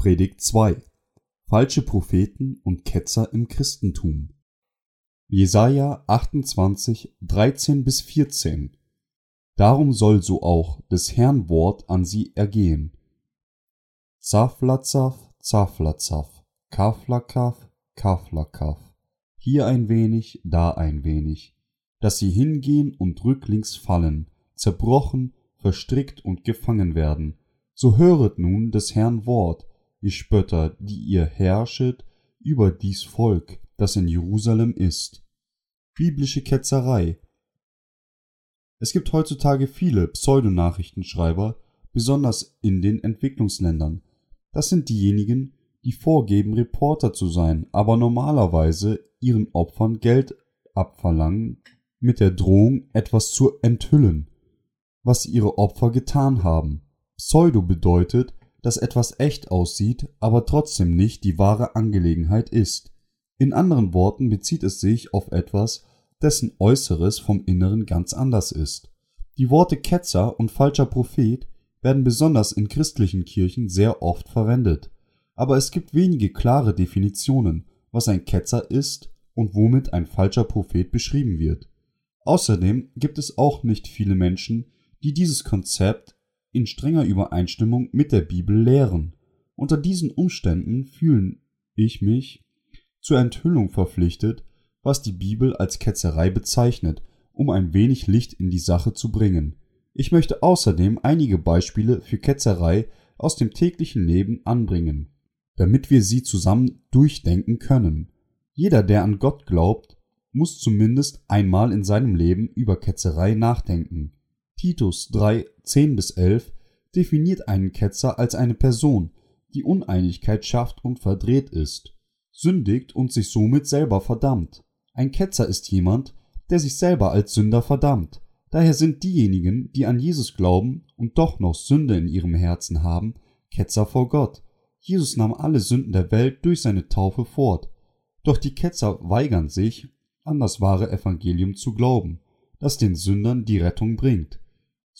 Predigt 2 Falsche Propheten und Ketzer im Christentum Jesaja 28, 13 bis 14 Darum soll so auch des Herrn Wort an sie ergehen. Zaflazaf, Zaflazaf, Kaflakaf, Kaflakaf. Hier ein wenig, da ein wenig, dass sie hingehen und rücklings fallen, zerbrochen, verstrickt und gefangen werden. So höret nun des Herrn Wort, ihr Spötter, die ihr herrschet über dies Volk, das in Jerusalem ist. Biblische Ketzerei. Es gibt heutzutage viele Pseudonachrichtenschreiber, besonders in den Entwicklungsländern. Das sind diejenigen, die vorgeben, Reporter zu sein, aber normalerweise ihren Opfern Geld abverlangen, mit der Drohung, etwas zu enthüllen, was ihre Opfer getan haben. Pseudo bedeutet, dass etwas echt aussieht, aber trotzdem nicht die wahre Angelegenheit ist. In anderen Worten bezieht es sich auf etwas, dessen Äußeres vom Inneren ganz anders ist. Die Worte Ketzer und falscher Prophet werden besonders in christlichen Kirchen sehr oft verwendet, aber es gibt wenige klare Definitionen, was ein Ketzer ist und womit ein falscher Prophet beschrieben wird. Außerdem gibt es auch nicht viele Menschen, die dieses Konzept in strenger Übereinstimmung mit der Bibel lehren. Unter diesen Umständen fühle ich mich zur Enthüllung verpflichtet, was die Bibel als Ketzerei bezeichnet, um ein wenig Licht in die Sache zu bringen. Ich möchte außerdem einige Beispiele für Ketzerei aus dem täglichen Leben anbringen, damit wir sie zusammen durchdenken können. Jeder, der an Gott glaubt, muss zumindest einmal in seinem Leben über Ketzerei nachdenken. Titus 3, 10 bis 11 definiert einen Ketzer als eine Person, die Uneinigkeit schafft und verdreht ist, sündigt und sich somit selber verdammt. Ein Ketzer ist jemand, der sich selber als Sünder verdammt. Daher sind diejenigen, die an Jesus glauben und doch noch Sünde in ihrem Herzen haben, Ketzer vor Gott. Jesus nahm alle Sünden der Welt durch seine Taufe fort. Doch die Ketzer weigern sich, an das wahre Evangelium zu glauben, das den Sündern die Rettung bringt.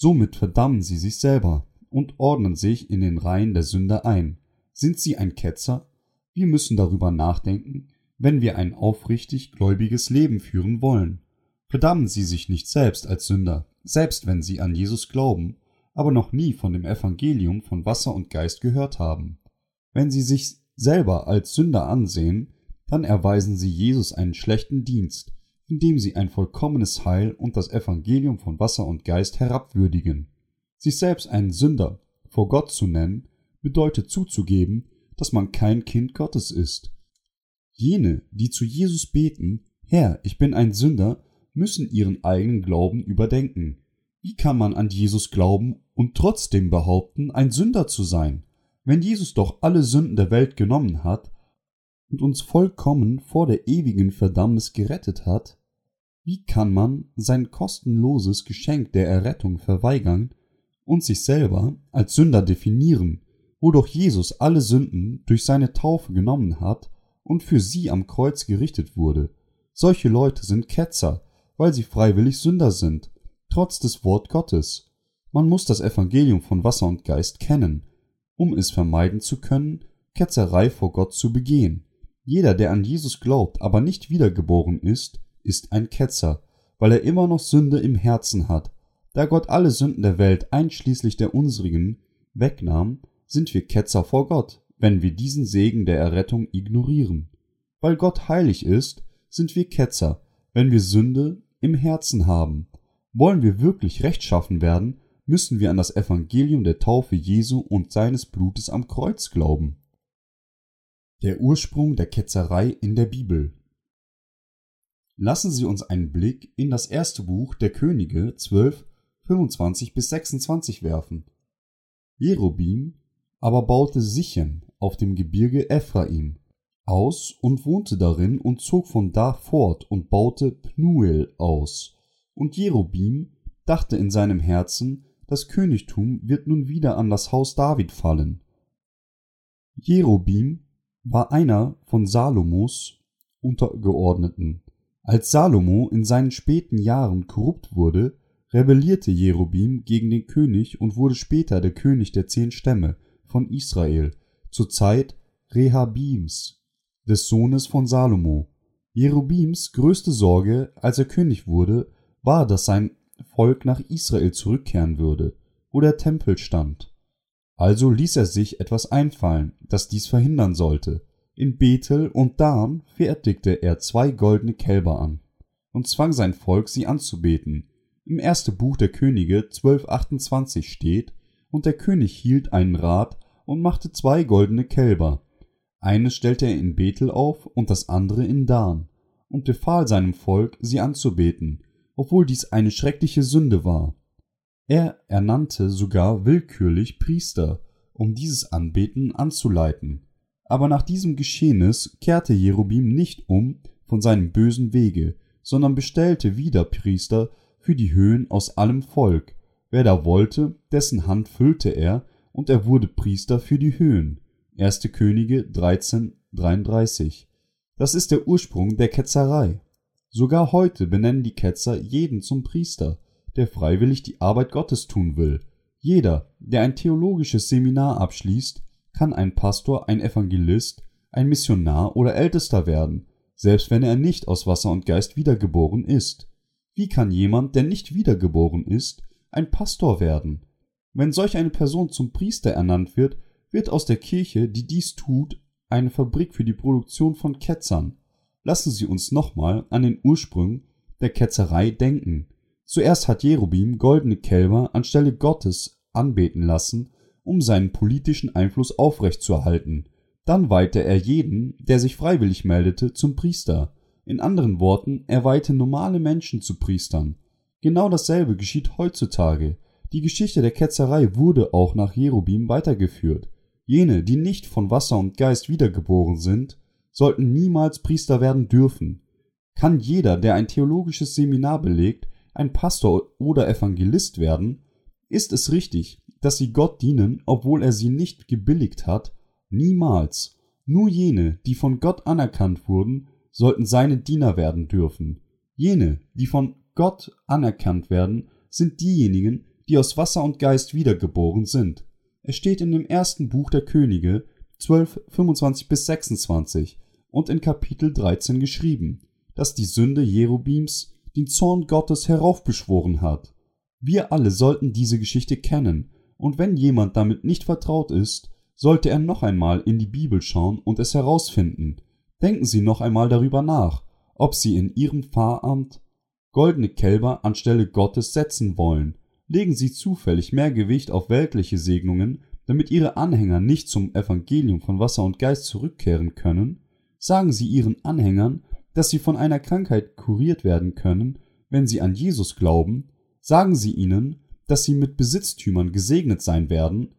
Somit verdammen sie sich selber und ordnen sich in den Reihen der Sünder ein. Sind sie ein Ketzer? Wir müssen darüber nachdenken, wenn wir ein aufrichtig gläubiges Leben führen wollen. Verdammen sie sich nicht selbst als Sünder, selbst wenn sie an Jesus glauben, aber noch nie von dem Evangelium von Wasser und Geist gehört haben. Wenn sie sich selber als Sünder ansehen, dann erweisen sie Jesus einen schlechten Dienst, indem sie ein vollkommenes Heil und das Evangelium von Wasser und Geist herabwürdigen. Sich selbst einen Sünder vor Gott zu nennen, bedeutet zuzugeben, dass man kein Kind Gottes ist. Jene, die zu Jesus beten, Herr, ich bin ein Sünder, müssen ihren eigenen Glauben überdenken. Wie kann man an Jesus glauben und trotzdem behaupten, ein Sünder zu sein? Wenn Jesus doch alle Sünden der Welt genommen hat und uns vollkommen vor der ewigen Verdammnis gerettet hat, wie kann man sein kostenloses Geschenk der Errettung verweigern und sich selber als Sünder definieren, wo doch Jesus alle Sünden durch seine Taufe genommen hat und für sie am Kreuz gerichtet wurde? Solche Leute sind Ketzer, weil sie freiwillig Sünder sind, trotz des Wort Gottes. Man muss das Evangelium von Wasser und Geist kennen, um es vermeiden zu können, Ketzerei vor Gott zu begehen. Jeder, der an Jesus glaubt, aber nicht wiedergeboren ist, ist ein Ketzer, weil er immer noch Sünde im Herzen hat. Da Gott alle Sünden der Welt einschließlich der unsrigen wegnahm, sind wir Ketzer vor Gott, wenn wir diesen Segen der Errettung ignorieren. Weil Gott heilig ist, sind wir Ketzer, wenn wir Sünde im Herzen haben. Wollen wir wirklich rechtschaffen werden, müssen wir an das Evangelium der Taufe Jesu und seines Blutes am Kreuz glauben. Der Ursprung der Ketzerei in der Bibel Lassen Sie uns einen Blick in das erste Buch der Könige 12, 25 bis 26 werfen. Jerobim aber baute Sichem auf dem Gebirge Ephraim aus und wohnte darin und zog von da fort und baute Pnuel aus. Und Jerobim dachte in seinem Herzen, das Königtum wird nun wieder an das Haus David fallen. Jerobim war einer von Salomos Untergeordneten als Salomo in seinen späten Jahren korrupt wurde, rebellierte Jerobim gegen den König und wurde später der König der zehn Stämme von Israel. zur Zeit Rehabims, des Sohnes von Salomo. Jerobims größte Sorge, als er König wurde, war, dass sein Volk nach Israel zurückkehren würde, wo der Tempel stand. Also ließ er sich etwas einfallen, das dies verhindern sollte. In Bethel und Dan fertigte er zwei goldene Kälber an und zwang sein Volk, sie anzubeten. Im ersten Buch der Könige 12,28 steht, und der König hielt einen Rat und machte zwei goldene Kälber. Eines stellte er in Bethel auf und das andere in Dan, und befahl seinem Volk, sie anzubeten, obwohl dies eine schreckliche Sünde war. Er ernannte sogar willkürlich Priester, um dieses Anbeten anzuleiten. Aber nach diesem Geschehnis kehrte Jerubim nicht um von seinem bösen Wege, sondern bestellte wieder Priester für die Höhen aus allem Volk. Wer da wollte, dessen Hand füllte er, und er wurde Priester für die Höhen. 1. Könige 13, 33. Das ist der Ursprung der Ketzerei. Sogar heute benennen die Ketzer jeden zum Priester, der freiwillig die Arbeit Gottes tun will. Jeder, der ein theologisches Seminar abschließt, kann ein Pastor, ein Evangelist, ein Missionar oder Ältester werden, selbst wenn er nicht aus Wasser und Geist wiedergeboren ist. Wie kann jemand, der nicht wiedergeboren ist, ein Pastor werden? Wenn solch eine Person zum Priester ernannt wird, wird aus der Kirche, die dies tut, eine Fabrik für die Produktion von Ketzern. Lassen Sie uns nochmal an den Ursprung der Ketzerei denken. Zuerst hat Jerubim goldene Kälber anstelle Gottes anbeten lassen, um seinen politischen Einfluss aufrechtzuerhalten. Dann weihte er jeden, der sich freiwillig meldete, zum Priester. In anderen Worten, er weihte normale Menschen zu Priestern. Genau dasselbe geschieht heutzutage. Die Geschichte der Ketzerei wurde auch nach Jerubim weitergeführt. Jene, die nicht von Wasser und Geist wiedergeboren sind, sollten niemals Priester werden dürfen. Kann jeder, der ein theologisches Seminar belegt, ein Pastor oder Evangelist werden, ist es richtig, dass sie Gott dienen, obwohl er sie nicht gebilligt hat Niemals. Nur jene, die von Gott anerkannt wurden, sollten seine Diener werden dürfen. Jene, die von Gott anerkannt werden, sind diejenigen, die aus Wasser und Geist wiedergeboren sind. Es steht in dem ersten Buch der Könige 12, 25 bis 26 und in Kapitel 13 geschrieben, dass die Sünde Jerobims den Zorn Gottes heraufbeschworen hat. Wir alle sollten diese Geschichte kennen, und wenn jemand damit nicht vertraut ist, sollte er noch einmal in die Bibel schauen und es herausfinden. Denken Sie noch einmal darüber nach, ob Sie in Ihrem Pfarramt goldene Kälber anstelle Gottes setzen wollen. Legen Sie zufällig mehr Gewicht auf weltliche Segnungen, damit Ihre Anhänger nicht zum Evangelium von Wasser und Geist zurückkehren können? Sagen Sie Ihren Anhängern, dass sie von einer Krankheit kuriert werden können, wenn sie an Jesus glauben? Sagen Sie ihnen, dass sie mit Besitztümern gesegnet sein werden,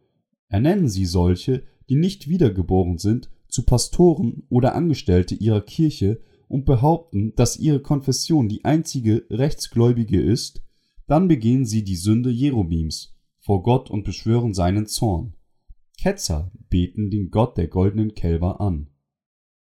Ernennen Sie solche, die nicht wiedergeboren sind, zu Pastoren oder Angestellte Ihrer Kirche und behaupten, dass Ihre Konfession die einzige rechtsgläubige ist, dann begehen Sie die Sünde Jerobims vor Gott und beschwören seinen Zorn. Ketzer beten den Gott der goldenen Kälber an.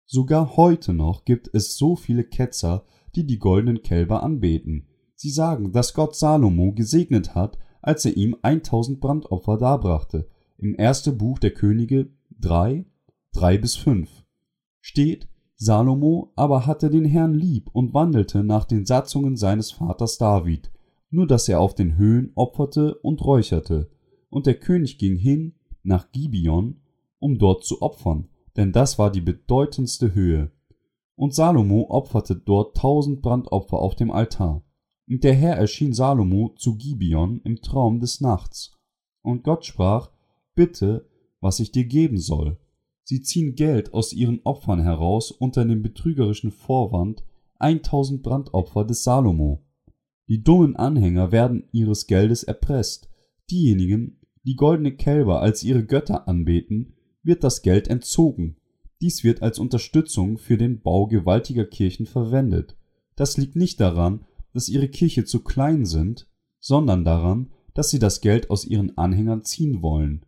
Sogar heute noch gibt es so viele Ketzer, die die goldenen Kälber anbeten. Sie sagen, dass Gott Salomo gesegnet hat, als er ihm 1000 Brandopfer darbrachte im ersten Buch der Könige 3, 3 bis 5 steht, Salomo aber hatte den Herrn lieb und wandelte nach den Satzungen seines Vaters David, nur dass er auf den Höhen opferte und räucherte. Und der König ging hin nach Gibeon, um dort zu opfern, denn das war die bedeutendste Höhe. Und Salomo opferte dort tausend Brandopfer auf dem Altar. Und der Herr erschien Salomo zu Gibeon im Traum des Nachts. Und Gott sprach, Bitte, was ich dir geben soll. Sie ziehen Geld aus ihren Opfern heraus unter dem betrügerischen Vorwand 1000 Brandopfer des Salomo. Die dummen Anhänger werden ihres Geldes erpresst. Diejenigen, die goldene Kälber als ihre Götter anbeten, wird das Geld entzogen. Dies wird als Unterstützung für den Bau gewaltiger Kirchen verwendet. Das liegt nicht daran, dass ihre Kirche zu klein sind, sondern daran, dass sie das Geld aus ihren Anhängern ziehen wollen.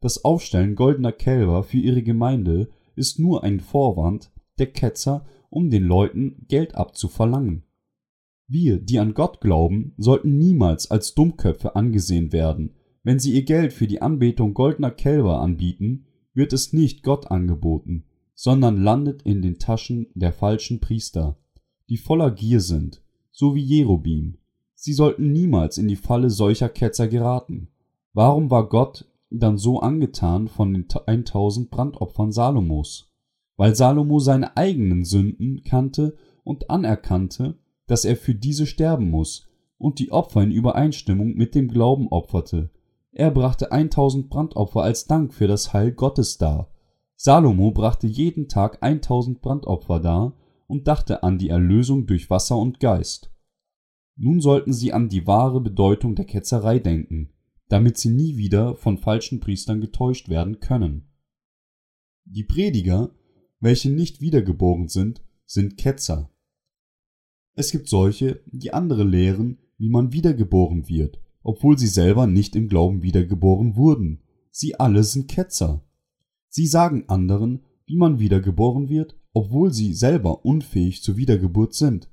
Das Aufstellen goldener Kälber für ihre Gemeinde ist nur ein Vorwand der Ketzer, um den Leuten Geld abzuverlangen. Wir, die an Gott glauben, sollten niemals als Dummköpfe angesehen werden, wenn sie ihr Geld für die Anbetung goldener Kälber anbieten, wird es nicht Gott angeboten, sondern landet in den Taschen der falschen Priester, die voller Gier sind, so wie Jerobim. Sie sollten niemals in die Falle solcher Ketzer geraten. Warum war Gott dann so angetan von den 1000 Brandopfern Salomos? Weil Salomo seine eigenen Sünden kannte und anerkannte, dass er für diese sterben muss und die Opfer in Übereinstimmung mit dem Glauben opferte. Er brachte 1000 Brandopfer als Dank für das Heil Gottes dar. Salomo brachte jeden Tag 1000 Brandopfer dar und dachte an die Erlösung durch Wasser und Geist. Nun sollten sie an die wahre Bedeutung der Ketzerei denken, damit sie nie wieder von falschen Priestern getäuscht werden können. Die Prediger, welche nicht wiedergeboren sind, sind Ketzer. Es gibt solche, die andere lehren, wie man wiedergeboren wird, obwohl sie selber nicht im Glauben wiedergeboren wurden. Sie alle sind Ketzer. Sie sagen anderen, wie man wiedergeboren wird, obwohl sie selber unfähig zur Wiedergeburt sind,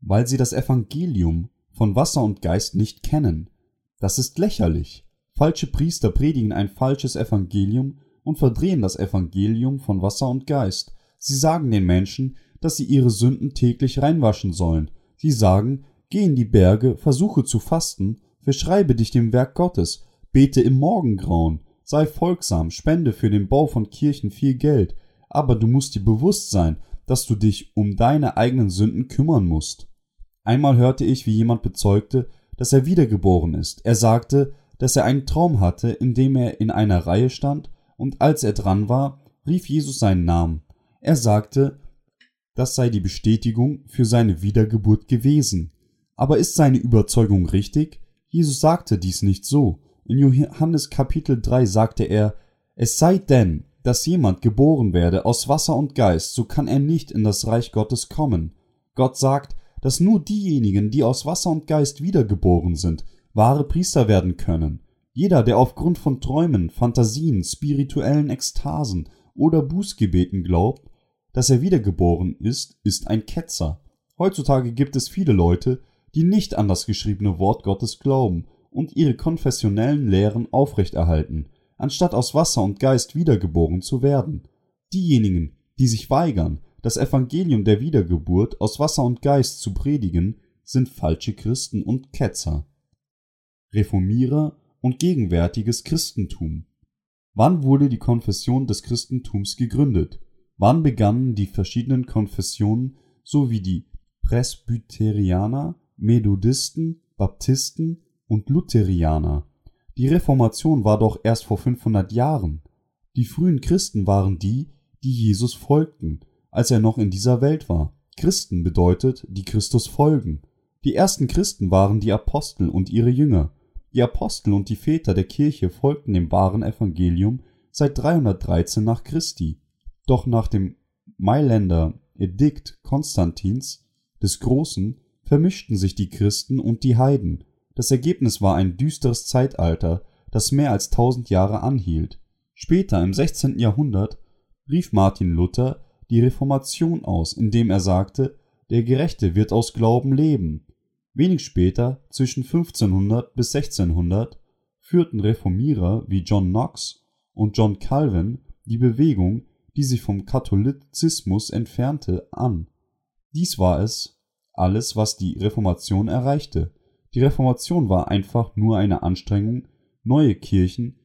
weil sie das Evangelium von Wasser und Geist nicht kennen. Das ist lächerlich. Falsche Priester predigen ein falsches Evangelium und verdrehen das Evangelium von Wasser und Geist. Sie sagen den Menschen, dass sie ihre Sünden täglich reinwaschen sollen. Sie sagen, geh in die Berge, versuche zu fasten, verschreibe dich dem Werk Gottes, bete im Morgengrauen, sei folgsam, spende für den Bau von Kirchen viel Geld, aber du musst dir bewusst sein, dass du dich um deine eigenen Sünden kümmern musst. Einmal hörte ich, wie jemand bezeugte, dass er wiedergeboren ist. Er sagte, dass er einen Traum hatte, in dem er in einer Reihe stand, und als er dran war, rief Jesus seinen Namen. Er sagte, das sei die Bestätigung für seine Wiedergeburt gewesen. Aber ist seine Überzeugung richtig? Jesus sagte dies nicht so. In Johannes Kapitel 3 sagte er, es sei denn, dass jemand geboren werde aus Wasser und Geist, so kann er nicht in das Reich Gottes kommen. Gott sagt, dass nur diejenigen, die aus Wasser und Geist wiedergeboren sind, wahre Priester werden können. Jeder, der aufgrund von Träumen, Fantasien, spirituellen Ekstasen oder Bußgebeten glaubt, dass er wiedergeboren ist, ist ein Ketzer. Heutzutage gibt es viele Leute, die nicht an das geschriebene Wort Gottes glauben und ihre konfessionellen Lehren aufrechterhalten, anstatt aus Wasser und Geist wiedergeboren zu werden. Diejenigen, die sich weigern, das Evangelium der Wiedergeburt aus Wasser und Geist zu predigen, sind falsche Christen und Ketzer. Reformierer und gegenwärtiges Christentum. Wann wurde die Konfession des Christentums gegründet? Wann begannen die verschiedenen Konfessionen sowie die Presbyterianer, Methodisten, Baptisten und Lutherianer? Die Reformation war doch erst vor 500 Jahren. Die frühen Christen waren die, die Jesus folgten als er noch in dieser Welt war. Christen bedeutet, die Christus folgen. Die ersten Christen waren die Apostel und ihre Jünger. Die Apostel und die Väter der Kirche folgten dem wahren Evangelium seit 313 nach Christi. Doch nach dem Mailänder Edikt Konstantins des Großen vermischten sich die Christen und die Heiden. Das Ergebnis war ein düsteres Zeitalter, das mehr als tausend Jahre anhielt. Später im 16. Jahrhundert rief Martin Luther die Reformation aus, indem er sagte, der Gerechte wird aus Glauben leben. Wenig später, zwischen 1500 bis 1600, führten Reformierer wie John Knox und John Calvin die Bewegung, die sich vom Katholizismus entfernte, an. Dies war es alles, was die Reformation erreichte. Die Reformation war einfach nur eine Anstrengung, neue Kirchen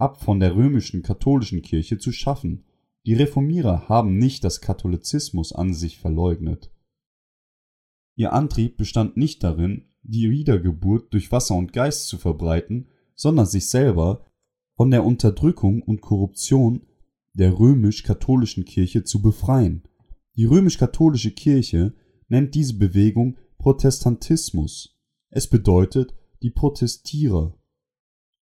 ab von der römischen katholischen Kirche zu schaffen, die Reformierer haben nicht das Katholizismus an sich verleugnet. Ihr Antrieb bestand nicht darin, die Wiedergeburt durch Wasser und Geist zu verbreiten, sondern sich selber von der Unterdrückung und Korruption der römisch-katholischen Kirche zu befreien. Die römisch-katholische Kirche nennt diese Bewegung Protestantismus. Es bedeutet die Protestierer.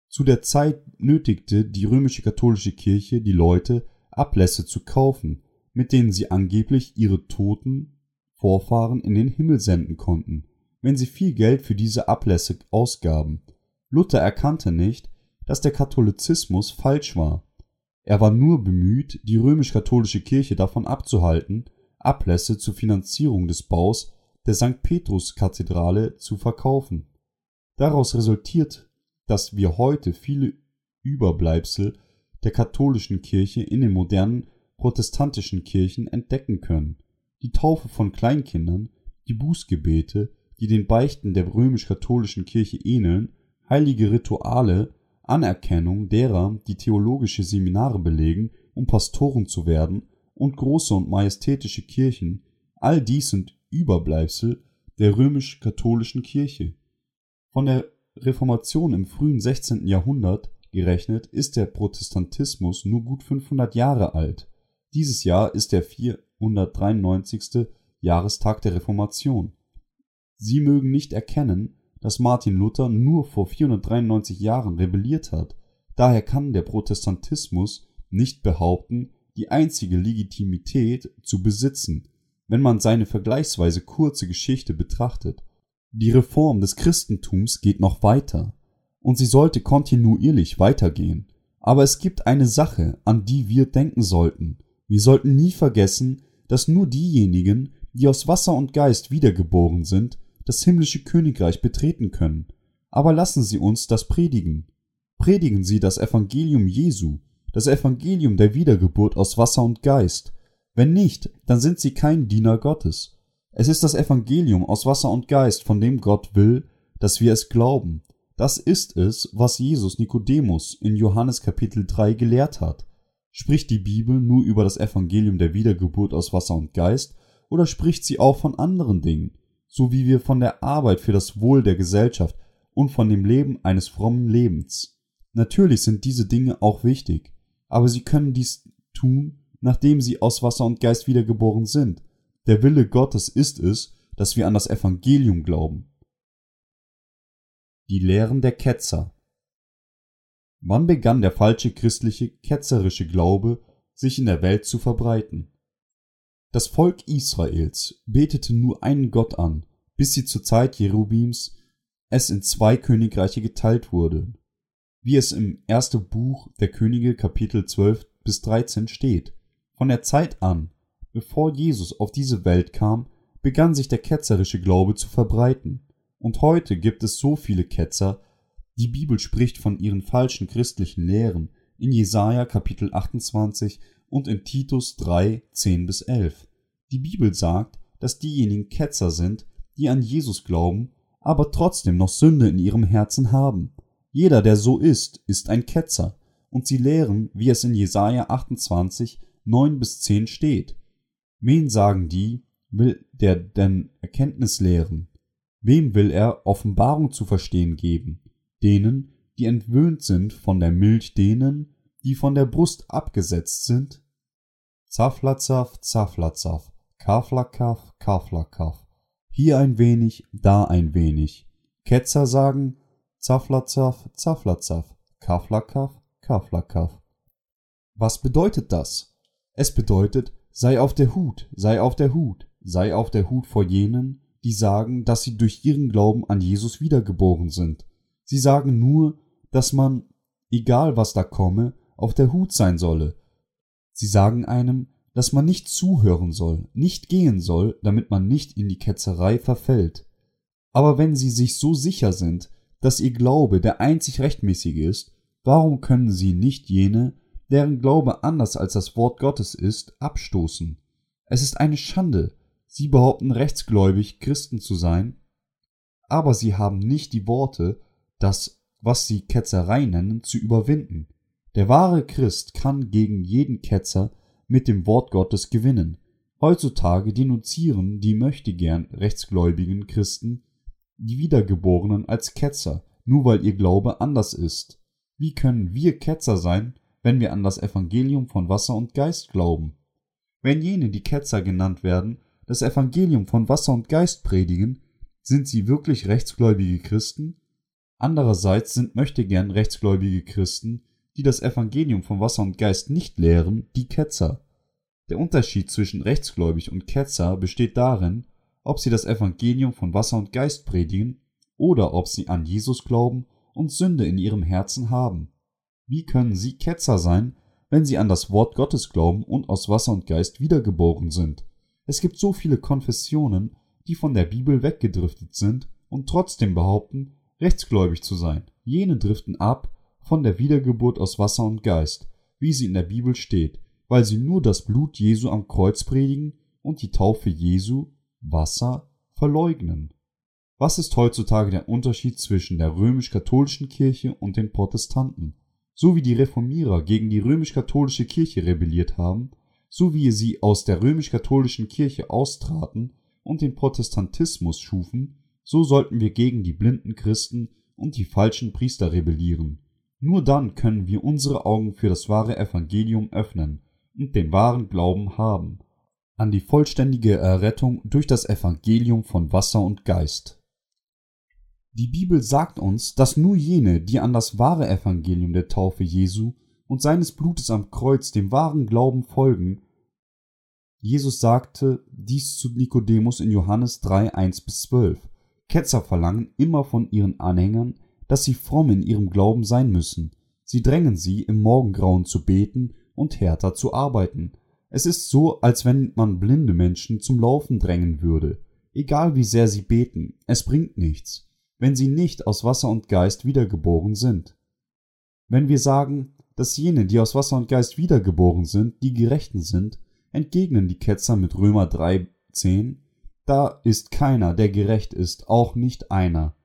Zu der Zeit nötigte die römische katholische Kirche die Leute Ablässe zu kaufen, mit denen sie angeblich ihre toten Vorfahren in den Himmel senden konnten, wenn sie viel Geld für diese Ablässe ausgaben. Luther erkannte nicht, dass der Katholizismus falsch war. Er war nur bemüht, die römisch-katholische Kirche davon abzuhalten, Ablässe zur Finanzierung des Baus der St. Petrus-Kathedrale zu verkaufen. Daraus resultiert, dass wir heute viele Überbleibsel der katholischen Kirche in den modernen protestantischen Kirchen entdecken können. Die Taufe von Kleinkindern, die Bußgebete, die den Beichten der römisch-katholischen Kirche ähneln, heilige Rituale, Anerkennung derer, die theologische Seminare belegen, um Pastoren zu werden, und große und majestätische Kirchen, all dies sind Überbleibsel der römisch-katholischen Kirche. Von der Reformation im frühen 16. Jahrhundert gerechnet ist der Protestantismus nur gut 500 Jahre alt. Dieses Jahr ist der 493. Jahrestag der Reformation. Sie mögen nicht erkennen, dass Martin Luther nur vor 493 Jahren rebelliert hat. Daher kann der Protestantismus nicht behaupten, die einzige Legitimität zu besitzen, wenn man seine vergleichsweise kurze Geschichte betrachtet. Die Reform des Christentums geht noch weiter, und sie sollte kontinuierlich weitergehen. Aber es gibt eine Sache, an die wir denken sollten. Wir sollten nie vergessen, dass nur diejenigen, die aus Wasser und Geist wiedergeboren sind, das himmlische Königreich betreten können. Aber lassen Sie uns das predigen. Predigen Sie das Evangelium Jesu, das Evangelium der Wiedergeburt aus Wasser und Geist. Wenn nicht, dann sind Sie kein Diener Gottes. Es ist das Evangelium aus Wasser und Geist, von dem Gott will, dass wir es glauben. Das ist es, was Jesus Nikodemus in Johannes Kapitel 3 gelehrt hat. Spricht die Bibel nur über das Evangelium der Wiedergeburt aus Wasser und Geist, oder spricht sie auch von anderen Dingen, so wie wir von der Arbeit für das Wohl der Gesellschaft und von dem Leben eines frommen Lebens? Natürlich sind diese Dinge auch wichtig, aber sie können dies tun, nachdem sie aus Wasser und Geist wiedergeboren sind. Der Wille Gottes ist es, dass wir an das Evangelium glauben. Die Lehren der Ketzer Wann begann der falsche christliche, ketzerische Glaube sich in der Welt zu verbreiten? Das Volk Israels betete nur einen Gott an, bis sie zur Zeit Jerubims es in zwei Königreiche geteilt wurde, wie es im ersten Buch der Könige Kapitel 12 bis 13 steht. Von der Zeit an, bevor Jesus auf diese Welt kam, begann sich der ketzerische Glaube zu verbreiten. Und heute gibt es so viele Ketzer, die Bibel spricht von ihren falschen christlichen Lehren in Jesaja Kapitel 28 und in Titus 3, 10 bis 11. Die Bibel sagt, dass diejenigen Ketzer sind, die an Jesus glauben, aber trotzdem noch Sünde in ihrem Herzen haben. Jeder, der so ist, ist ein Ketzer, und sie lehren, wie es in Jesaja 28, 9 bis 10 steht. Wen sagen die, will der denn Erkenntnis lehren? Wem will er Offenbarung zu verstehen geben? Denen, die entwöhnt sind von der Milch denen, die von der Brust abgesetzt sind? Zaflazaf, Zaflazaf, Kaflakaf, Kaflakaf. Hier ein wenig, da ein wenig. Ketzer sagen, Zaflazaf, Zaflazaf, Kaflakaf, Kaflakaf. Was bedeutet das? Es bedeutet, sei auf der Hut, sei auf der Hut, sei auf der Hut vor jenen, die sagen, dass sie durch ihren Glauben an Jesus wiedergeboren sind. Sie sagen nur, dass man, egal was da komme, auf der Hut sein solle. Sie sagen einem, dass man nicht zuhören soll, nicht gehen soll, damit man nicht in die Ketzerei verfällt. Aber wenn sie sich so sicher sind, dass ihr Glaube der einzig rechtmäßige ist, warum können sie nicht jene, deren Glaube anders als das Wort Gottes ist, abstoßen? Es ist eine Schande. Sie behaupten rechtsgläubig Christen zu sein, aber sie haben nicht die Worte, das, was sie Ketzerei nennen, zu überwinden. Der wahre Christ kann gegen jeden Ketzer mit dem Wort Gottes gewinnen. Heutzutage denunzieren die möchtegern rechtsgläubigen Christen die Wiedergeborenen als Ketzer, nur weil ihr Glaube anders ist. Wie können wir Ketzer sein, wenn wir an das Evangelium von Wasser und Geist glauben? Wenn jene, die Ketzer genannt werden, das Evangelium von Wasser und Geist predigen, sind sie wirklich rechtsgläubige Christen? Andererseits sind möchtegern rechtsgläubige Christen, die das Evangelium von Wasser und Geist nicht lehren, die Ketzer. Der Unterschied zwischen rechtsgläubig und Ketzer besteht darin, ob sie das Evangelium von Wasser und Geist predigen oder ob sie an Jesus glauben und Sünde in ihrem Herzen haben. Wie können sie Ketzer sein, wenn sie an das Wort Gottes glauben und aus Wasser und Geist wiedergeboren sind? Es gibt so viele Konfessionen, die von der Bibel weggedriftet sind und trotzdem behaupten, rechtsgläubig zu sein. Jene driften ab von der Wiedergeburt aus Wasser und Geist. wie sie in der Bibel steht, weil sie nur das Blut Jesu am Kreuz predigen und die Taufe Jesu, Wasser, verleugnen. Was ist heutzutage der Unterschied zwischen der römisch-katholischen Kirche und den Protestanten? So wie die Reformierer gegen die römisch-katholische Kirche rebelliert haben, so wie sie aus der römisch-katholischen Kirche austraten und den Protestantismus schufen, so sollten wir gegen die blinden Christen und die falschen Priester rebellieren. Nur dann können wir unsere Augen für das wahre Evangelium öffnen und den wahren Glauben haben an die vollständige Errettung durch das Evangelium von Wasser und Geist. Die Bibel sagt uns, dass nur jene, die an das wahre Evangelium der Taufe Jesu und seines Blutes am Kreuz dem wahren Glauben folgen, Jesus sagte dies zu Nikodemus in Johannes 3, 1 bis 12. Ketzer verlangen immer von ihren Anhängern, dass sie fromm in ihrem Glauben sein müssen. Sie drängen sie, im Morgengrauen zu beten und härter zu arbeiten. Es ist so, als wenn man blinde Menschen zum Laufen drängen würde. Egal wie sehr sie beten, es bringt nichts, wenn sie nicht aus Wasser und Geist wiedergeboren sind. Wenn wir sagen, dass jene, die aus Wasser und Geist wiedergeboren sind, die Gerechten sind, entgegnen die Ketzer mit Römer 3, 10, da ist keiner, der gerecht ist, auch nicht einer.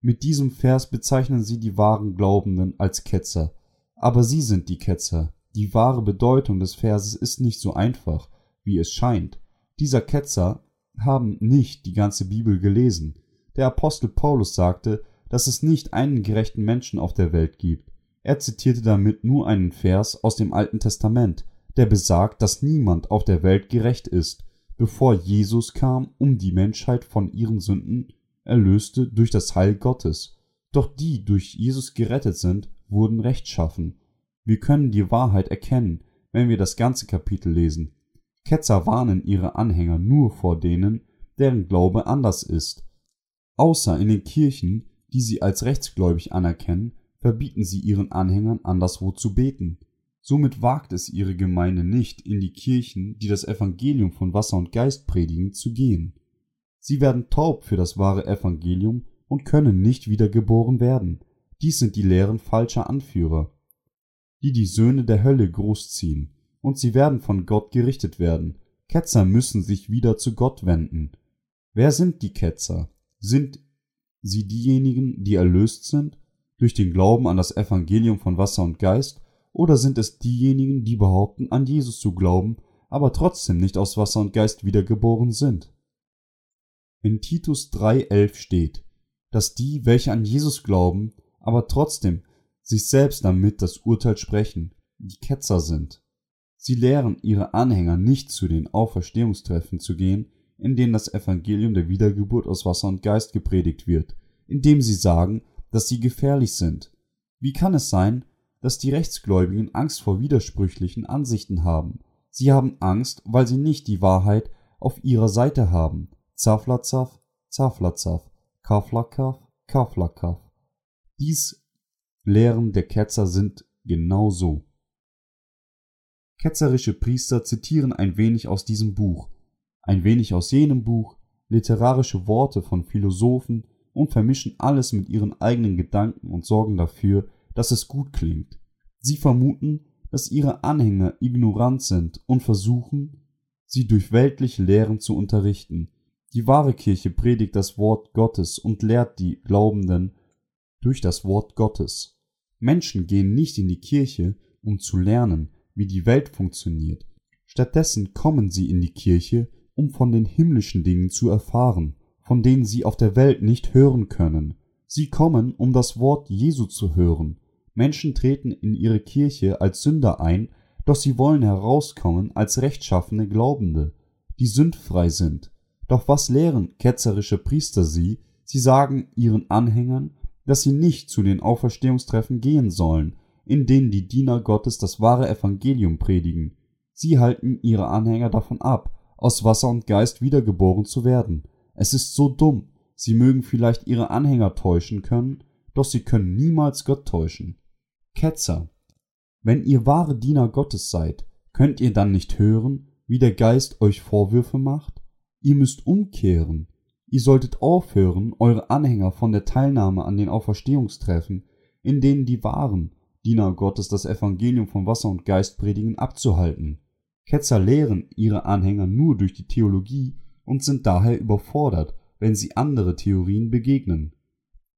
Mit diesem Vers bezeichnen sie die wahren Glaubenden als Ketzer, aber sie sind die Ketzer, die wahre Bedeutung des Verses ist nicht so einfach, wie es scheint. Dieser Ketzer haben nicht die ganze Bibel gelesen. Der Apostel Paulus sagte, dass es nicht einen gerechten Menschen auf der Welt gibt. Er zitierte damit nur einen Vers aus dem Alten Testament, der besagt, dass niemand auf der Welt gerecht ist, bevor Jesus kam, um die Menschheit von ihren Sünden erlöste durch das Heil Gottes. Doch die durch Jesus gerettet sind, wurden rechtschaffen. Wir können die Wahrheit erkennen, wenn wir das ganze Kapitel lesen. Ketzer warnen ihre Anhänger nur vor denen, deren Glaube anders ist. Außer in den Kirchen, die sie als rechtsgläubig anerkennen, verbieten sie ihren Anhängern anderswo zu beten. Somit wagt es ihre Gemeinde nicht, in die Kirchen, die das Evangelium von Wasser und Geist predigen, zu gehen. Sie werden taub für das wahre Evangelium und können nicht wiedergeboren werden. Dies sind die Lehren falscher Anführer die die Söhne der Hölle großziehen, und sie werden von Gott gerichtet werden. Ketzer müssen sich wieder zu Gott wenden. Wer sind die Ketzer? Sind sie diejenigen, die erlöst sind, durch den Glauben an das Evangelium von Wasser und Geist, oder sind es diejenigen, die behaupten, an Jesus zu glauben, aber trotzdem nicht aus Wasser und Geist wiedergeboren sind? In Titus 3,11 steht, dass die, welche an Jesus glauben, aber trotzdem sich selbst damit das Urteil sprechen, die Ketzer sind. Sie lehren ihre Anhänger nicht zu den Auferstehungstreffen zu gehen, in denen das Evangelium der Wiedergeburt aus Wasser und Geist gepredigt wird, indem sie sagen, dass sie gefährlich sind. Wie kann es sein, dass die Rechtsgläubigen Angst vor widersprüchlichen Ansichten haben? Sie haben Angst, weil sie nicht die Wahrheit auf ihrer Seite haben. Zaflazaff, Zaflazaff, Kaflakaf, Kaflakaf. Dies Lehren der Ketzer sind genau so. Ketzerische Priester zitieren ein wenig aus diesem Buch, ein wenig aus jenem Buch, literarische Worte von Philosophen und vermischen alles mit ihren eigenen Gedanken und sorgen dafür, dass es gut klingt. Sie vermuten, dass ihre Anhänger ignorant sind und versuchen, sie durch weltliche Lehren zu unterrichten. Die wahre Kirche predigt das Wort Gottes und lehrt die Glaubenden durch das Wort Gottes. Menschen gehen nicht in die Kirche, um zu lernen, wie die Welt funktioniert. Stattdessen kommen sie in die Kirche, um von den himmlischen Dingen zu erfahren, von denen sie auf der Welt nicht hören können. Sie kommen, um das Wort Jesu zu hören. Menschen treten in ihre Kirche als Sünder ein, doch sie wollen herauskommen als rechtschaffene Glaubende, die sündfrei sind. Doch was lehren ketzerische Priester sie? Sie sagen ihren Anhängern, dass sie nicht zu den Auferstehungstreffen gehen sollen, in denen die Diener Gottes das wahre Evangelium predigen. Sie halten ihre Anhänger davon ab, aus Wasser und Geist wiedergeboren zu werden. Es ist so dumm. Sie mögen vielleicht ihre Anhänger täuschen können, doch sie können niemals Gott täuschen. Ketzer. Wenn ihr wahre Diener Gottes seid, könnt ihr dann nicht hören, wie der Geist euch Vorwürfe macht? Ihr müsst umkehren. Ihr solltet aufhören, eure Anhänger von der Teilnahme an den Auferstehungstreffen, in denen die wahren, Diener Gottes das Evangelium von Wasser und Geist predigen, abzuhalten. Ketzer lehren ihre Anhänger nur durch die Theologie und sind daher überfordert, wenn sie andere Theorien begegnen.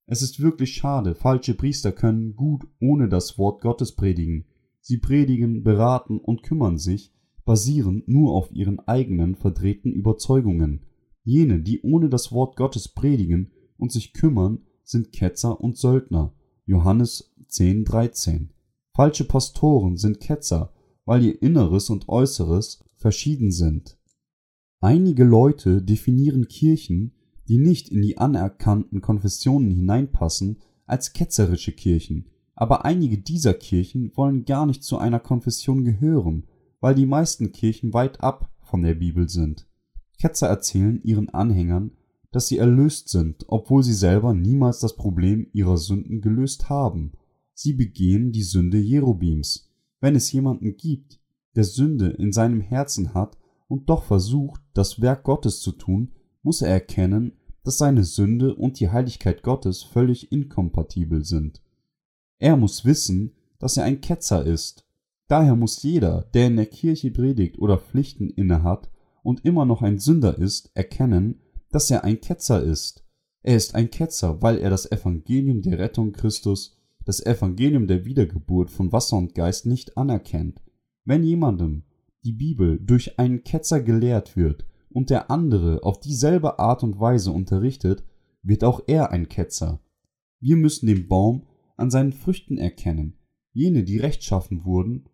Es ist wirklich schade, falsche Priester können gut ohne das Wort Gottes predigen. Sie predigen, beraten und kümmern sich, basierend nur auf ihren eigenen verdrehten Überzeugungen. Jene, die ohne das Wort Gottes predigen und sich kümmern, sind Ketzer und Söldner. Johannes 10,13. Falsche Pastoren sind Ketzer, weil ihr Inneres und Äußeres verschieden sind. Einige Leute definieren Kirchen, die nicht in die anerkannten Konfessionen hineinpassen, als ketzerische Kirchen, aber einige dieser Kirchen wollen gar nicht zu einer Konfession gehören, weil die meisten Kirchen weit ab von der Bibel sind. Ketzer erzählen ihren Anhängern, dass sie erlöst sind, obwohl sie selber niemals das Problem ihrer Sünden gelöst haben. Sie begehen die Sünde Jerobims. Wenn es jemanden gibt, der Sünde in seinem Herzen hat und doch versucht, das Werk Gottes zu tun, muss er erkennen, dass seine Sünde und die Heiligkeit Gottes völlig inkompatibel sind. Er muss wissen, dass er ein Ketzer ist. Daher muss jeder, der in der Kirche predigt oder Pflichten innehat und immer noch ein Sünder ist, erkennen, dass er ein Ketzer ist. Er ist ein Ketzer, weil er das Evangelium der Rettung Christus, das Evangelium der Wiedergeburt von Wasser und Geist nicht anerkennt. Wenn jemandem die Bibel durch einen Ketzer gelehrt wird und der andere auf dieselbe Art und Weise unterrichtet, wird auch er ein Ketzer. Wir müssen den Baum an seinen Früchten erkennen. Jene, die rechtschaffen wurden,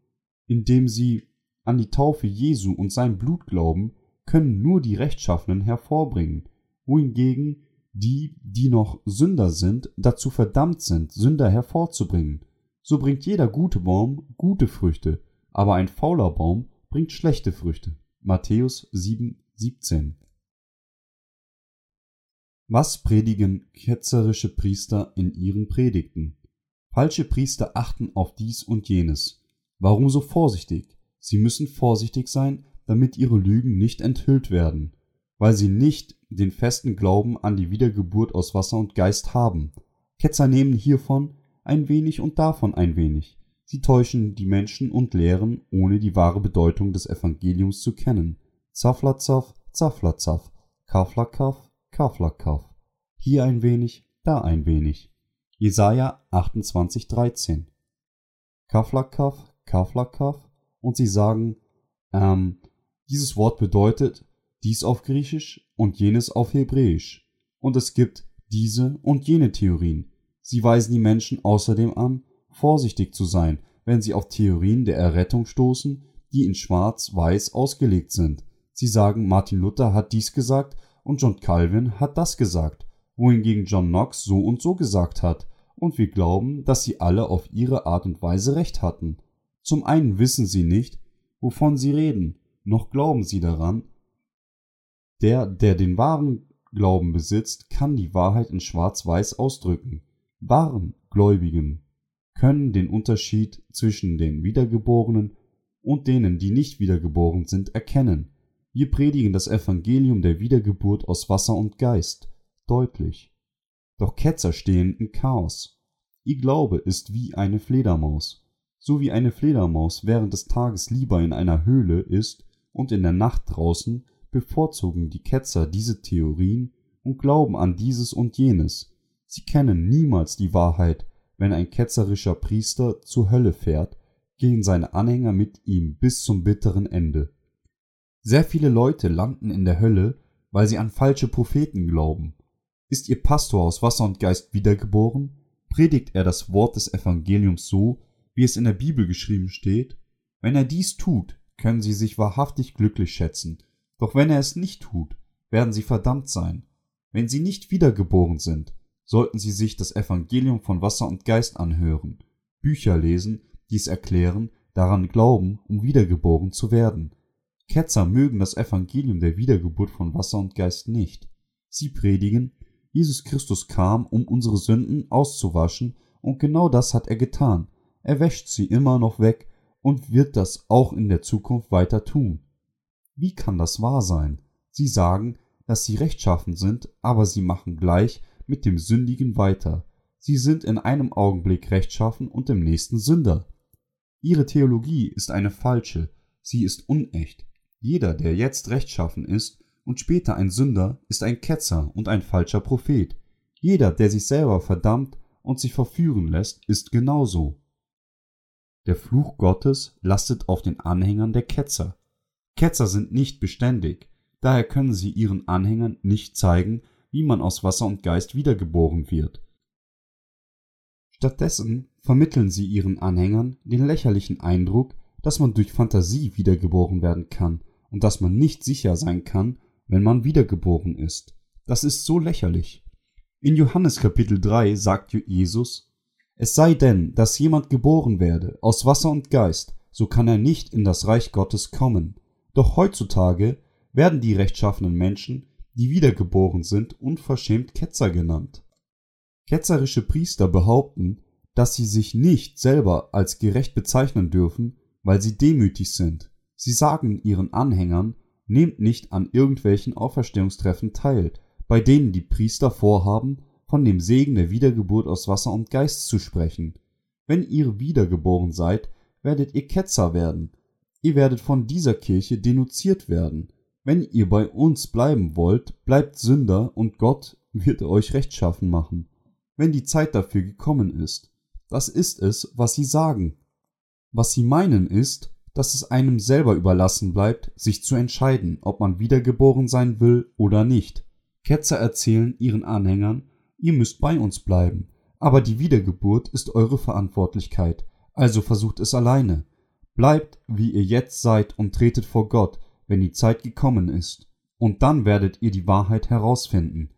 indem sie an die Taufe Jesu und sein Blut glauben, können nur die Rechtschaffenen hervorbringen, wohingegen die, die noch Sünder sind, dazu verdammt sind, Sünder hervorzubringen. So bringt jeder gute Baum gute Früchte, aber ein fauler Baum bringt schlechte Früchte. Matthäus 7, 17. Was predigen ketzerische Priester in ihren Predigten? Falsche Priester achten auf dies und jenes. Warum so vorsichtig? Sie müssen vorsichtig sein, damit ihre Lügen nicht enthüllt werden, weil sie nicht den festen Glauben an die Wiedergeburt aus Wasser und Geist haben. Ketzer nehmen hiervon ein wenig und davon ein wenig. Sie täuschen die Menschen und lehren, ohne die wahre Bedeutung des Evangeliums zu kennen. Zaflazaff, Zaflazaff, Kaflakaff, Kaflakaff. Hier ein wenig, da ein wenig. Jesaja 28,13. Kaflakaff, Kaflakaff. Und sie sagen, ähm, dieses Wort bedeutet dies auf Griechisch und jenes auf Hebräisch. Und es gibt diese und jene Theorien. Sie weisen die Menschen außerdem an, vorsichtig zu sein, wenn sie auf Theorien der Errettung stoßen, die in schwarz-weiß ausgelegt sind. Sie sagen, Martin Luther hat dies gesagt und John Calvin hat das gesagt, wohingegen John Knox so und so gesagt hat, und wir glauben, dass sie alle auf ihre Art und Weise recht hatten. Zum einen wissen sie nicht, wovon sie reden, noch glauben sie daran. Der, der den wahren Glauben besitzt, kann die Wahrheit in schwarz-weiß ausdrücken. Wahren Gläubigen können den Unterschied zwischen den Wiedergeborenen und denen, die nicht wiedergeboren sind, erkennen. Wir predigen das Evangelium der Wiedergeburt aus Wasser und Geist deutlich. Doch Ketzer stehen im Chaos. Ihr Glaube ist wie eine Fledermaus. So wie eine Fledermaus während des Tages lieber in einer Höhle ist und in der Nacht draußen, bevorzugen die Ketzer diese Theorien und glauben an dieses und jenes. Sie kennen niemals die Wahrheit wenn ein ketzerischer Priester zur Hölle fährt, gehen seine Anhänger mit ihm bis zum bitteren Ende. Sehr viele Leute landen in der Hölle, weil sie an falsche Propheten glauben. Ist ihr Pastor aus Wasser und Geist wiedergeboren? Predigt er das Wort des Evangeliums so, wie es in der Bibel geschrieben steht? Wenn er dies tut, können sie sich wahrhaftig glücklich schätzen, doch wenn er es nicht tut, werden sie verdammt sein. Wenn sie nicht wiedergeboren sind, sollten sie sich das Evangelium von Wasser und Geist anhören, Bücher lesen, dies erklären, daran glauben, um wiedergeboren zu werden. Ketzer mögen das Evangelium der Wiedergeburt von Wasser und Geist nicht. Sie predigen, Jesus Christus kam, um unsere Sünden auszuwaschen, und genau das hat er getan. Er wäscht sie immer noch weg und wird das auch in der Zukunft weiter tun. Wie kann das wahr sein? Sie sagen, dass sie rechtschaffen sind, aber sie machen gleich mit dem Sündigen weiter. sie sind in einem Augenblick rechtschaffen und im nächsten Sünder. Ihre Theologie ist eine falsche, sie ist unecht. Jeder, der jetzt rechtschaffen ist und später ein Sünder, ist ein Ketzer und ein falscher Prophet. Jeder, der sich selber verdammt und sich verführen lässt, ist genauso. Der Fluch Gottes lastet auf den Anhängern der Ketzer. Ketzer sind nicht beständig, daher können sie ihren Anhängern nicht zeigen, wie man aus Wasser und Geist wiedergeboren wird. Stattdessen vermitteln sie ihren Anhängern den lächerlichen Eindruck, dass man durch Fantasie wiedergeboren werden kann und dass man nicht sicher sein kann, wenn man wiedergeboren ist. Das ist so lächerlich. In Johannes Kapitel 3 sagt Jesus, es sei denn, dass jemand geboren werde aus Wasser und Geist, so kann er nicht in das Reich Gottes kommen. Doch heutzutage werden die rechtschaffenen Menschen, die wiedergeboren sind, unverschämt Ketzer genannt. Ketzerische Priester behaupten, dass sie sich nicht selber als gerecht bezeichnen dürfen, weil sie demütig sind. Sie sagen ihren Anhängern, nehmt nicht an irgendwelchen Auferstehungstreffen teil, bei denen die Priester vorhaben, von dem Segen der Wiedergeburt aus Wasser und Geist zu sprechen. Wenn ihr wiedergeboren seid, werdet ihr Ketzer werden. Ihr werdet von dieser Kirche denunziert werden. Wenn ihr bei uns bleiben wollt, bleibt Sünder und Gott wird euch rechtschaffen machen, wenn die Zeit dafür gekommen ist. Das ist es, was sie sagen. Was sie meinen ist, dass es einem selber überlassen bleibt, sich zu entscheiden, ob man wiedergeboren sein will oder nicht. Ketzer erzählen ihren Anhängern, ihr müsst bei uns bleiben, aber die Wiedergeburt ist eure Verantwortlichkeit, also versucht es alleine. Bleibt, wie ihr jetzt seid und tretet vor Gott, wenn die Zeit gekommen ist, und dann werdet ihr die Wahrheit herausfinden.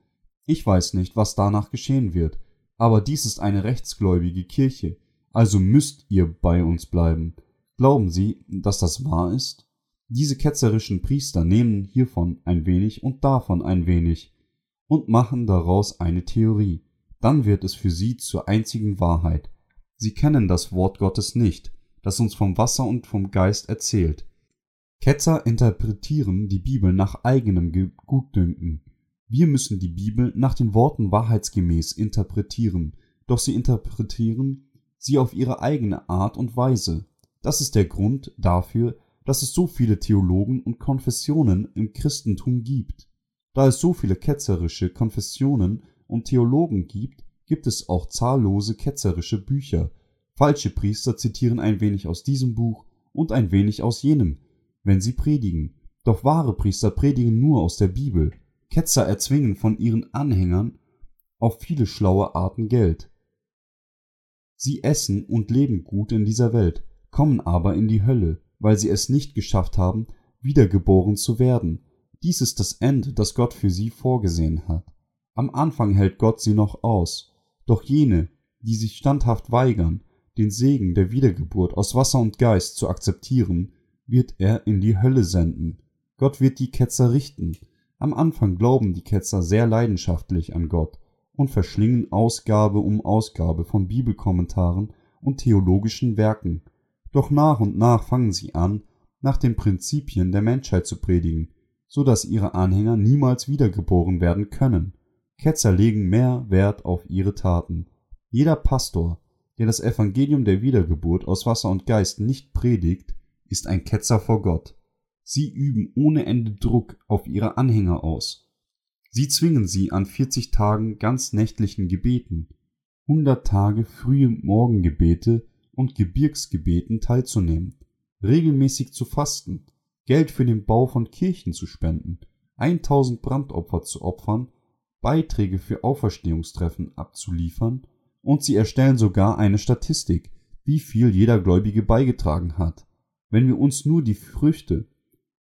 Ich weiß nicht, was danach geschehen wird, aber dies ist eine rechtsgläubige Kirche, also müsst ihr bei uns bleiben. Glauben Sie, dass das wahr ist? Diese ketzerischen Priester nehmen hiervon ein wenig und davon ein wenig und machen daraus eine Theorie. Dann wird es für sie zur einzigen Wahrheit. Sie kennen das Wort Gottes nicht, das uns vom Wasser und vom Geist erzählt. Ketzer interpretieren die Bibel nach eigenem Gutdünken. Wir müssen die Bibel nach den Worten wahrheitsgemäß interpretieren, doch sie interpretieren sie auf ihre eigene Art und Weise. Das ist der Grund dafür, dass es so viele Theologen und Konfessionen im Christentum gibt. Da es so viele ketzerische Konfessionen und Theologen gibt, gibt es auch zahllose ketzerische Bücher. Falsche Priester zitieren ein wenig aus diesem Buch und ein wenig aus jenem, wenn sie predigen. Doch wahre Priester predigen nur aus der Bibel. Ketzer erzwingen von ihren Anhängern auf viele schlaue Arten Geld. Sie essen und leben gut in dieser Welt, kommen aber in die Hölle, weil sie es nicht geschafft haben, wiedergeboren zu werden. Dies ist das Ende, das Gott für sie vorgesehen hat. Am Anfang hält Gott sie noch aus, doch jene, die sich standhaft weigern, den Segen der Wiedergeburt aus Wasser und Geist zu akzeptieren, wird er in die Hölle senden. Gott wird die Ketzer richten. Am Anfang glauben die Ketzer sehr leidenschaftlich an Gott und verschlingen Ausgabe um Ausgabe von Bibelkommentaren und theologischen Werken, doch nach und nach fangen sie an, nach den Prinzipien der Menschheit zu predigen, so dass ihre Anhänger niemals wiedergeboren werden können. Ketzer legen mehr Wert auf ihre Taten. Jeder Pastor, der das Evangelium der Wiedergeburt aus Wasser und Geist nicht predigt, ist ein Ketzer vor Gott. Sie üben ohne Ende Druck auf ihre Anhänger aus. Sie zwingen sie an 40 Tagen ganz nächtlichen Gebeten, 100 Tage frühe Morgengebete und Gebirgsgebeten teilzunehmen, regelmäßig zu fasten, Geld für den Bau von Kirchen zu spenden, 1000 Brandopfer zu opfern, Beiträge für Auferstehungstreffen abzuliefern und sie erstellen sogar eine Statistik, wie viel jeder Gläubige beigetragen hat. Wenn wir uns nur die Früchte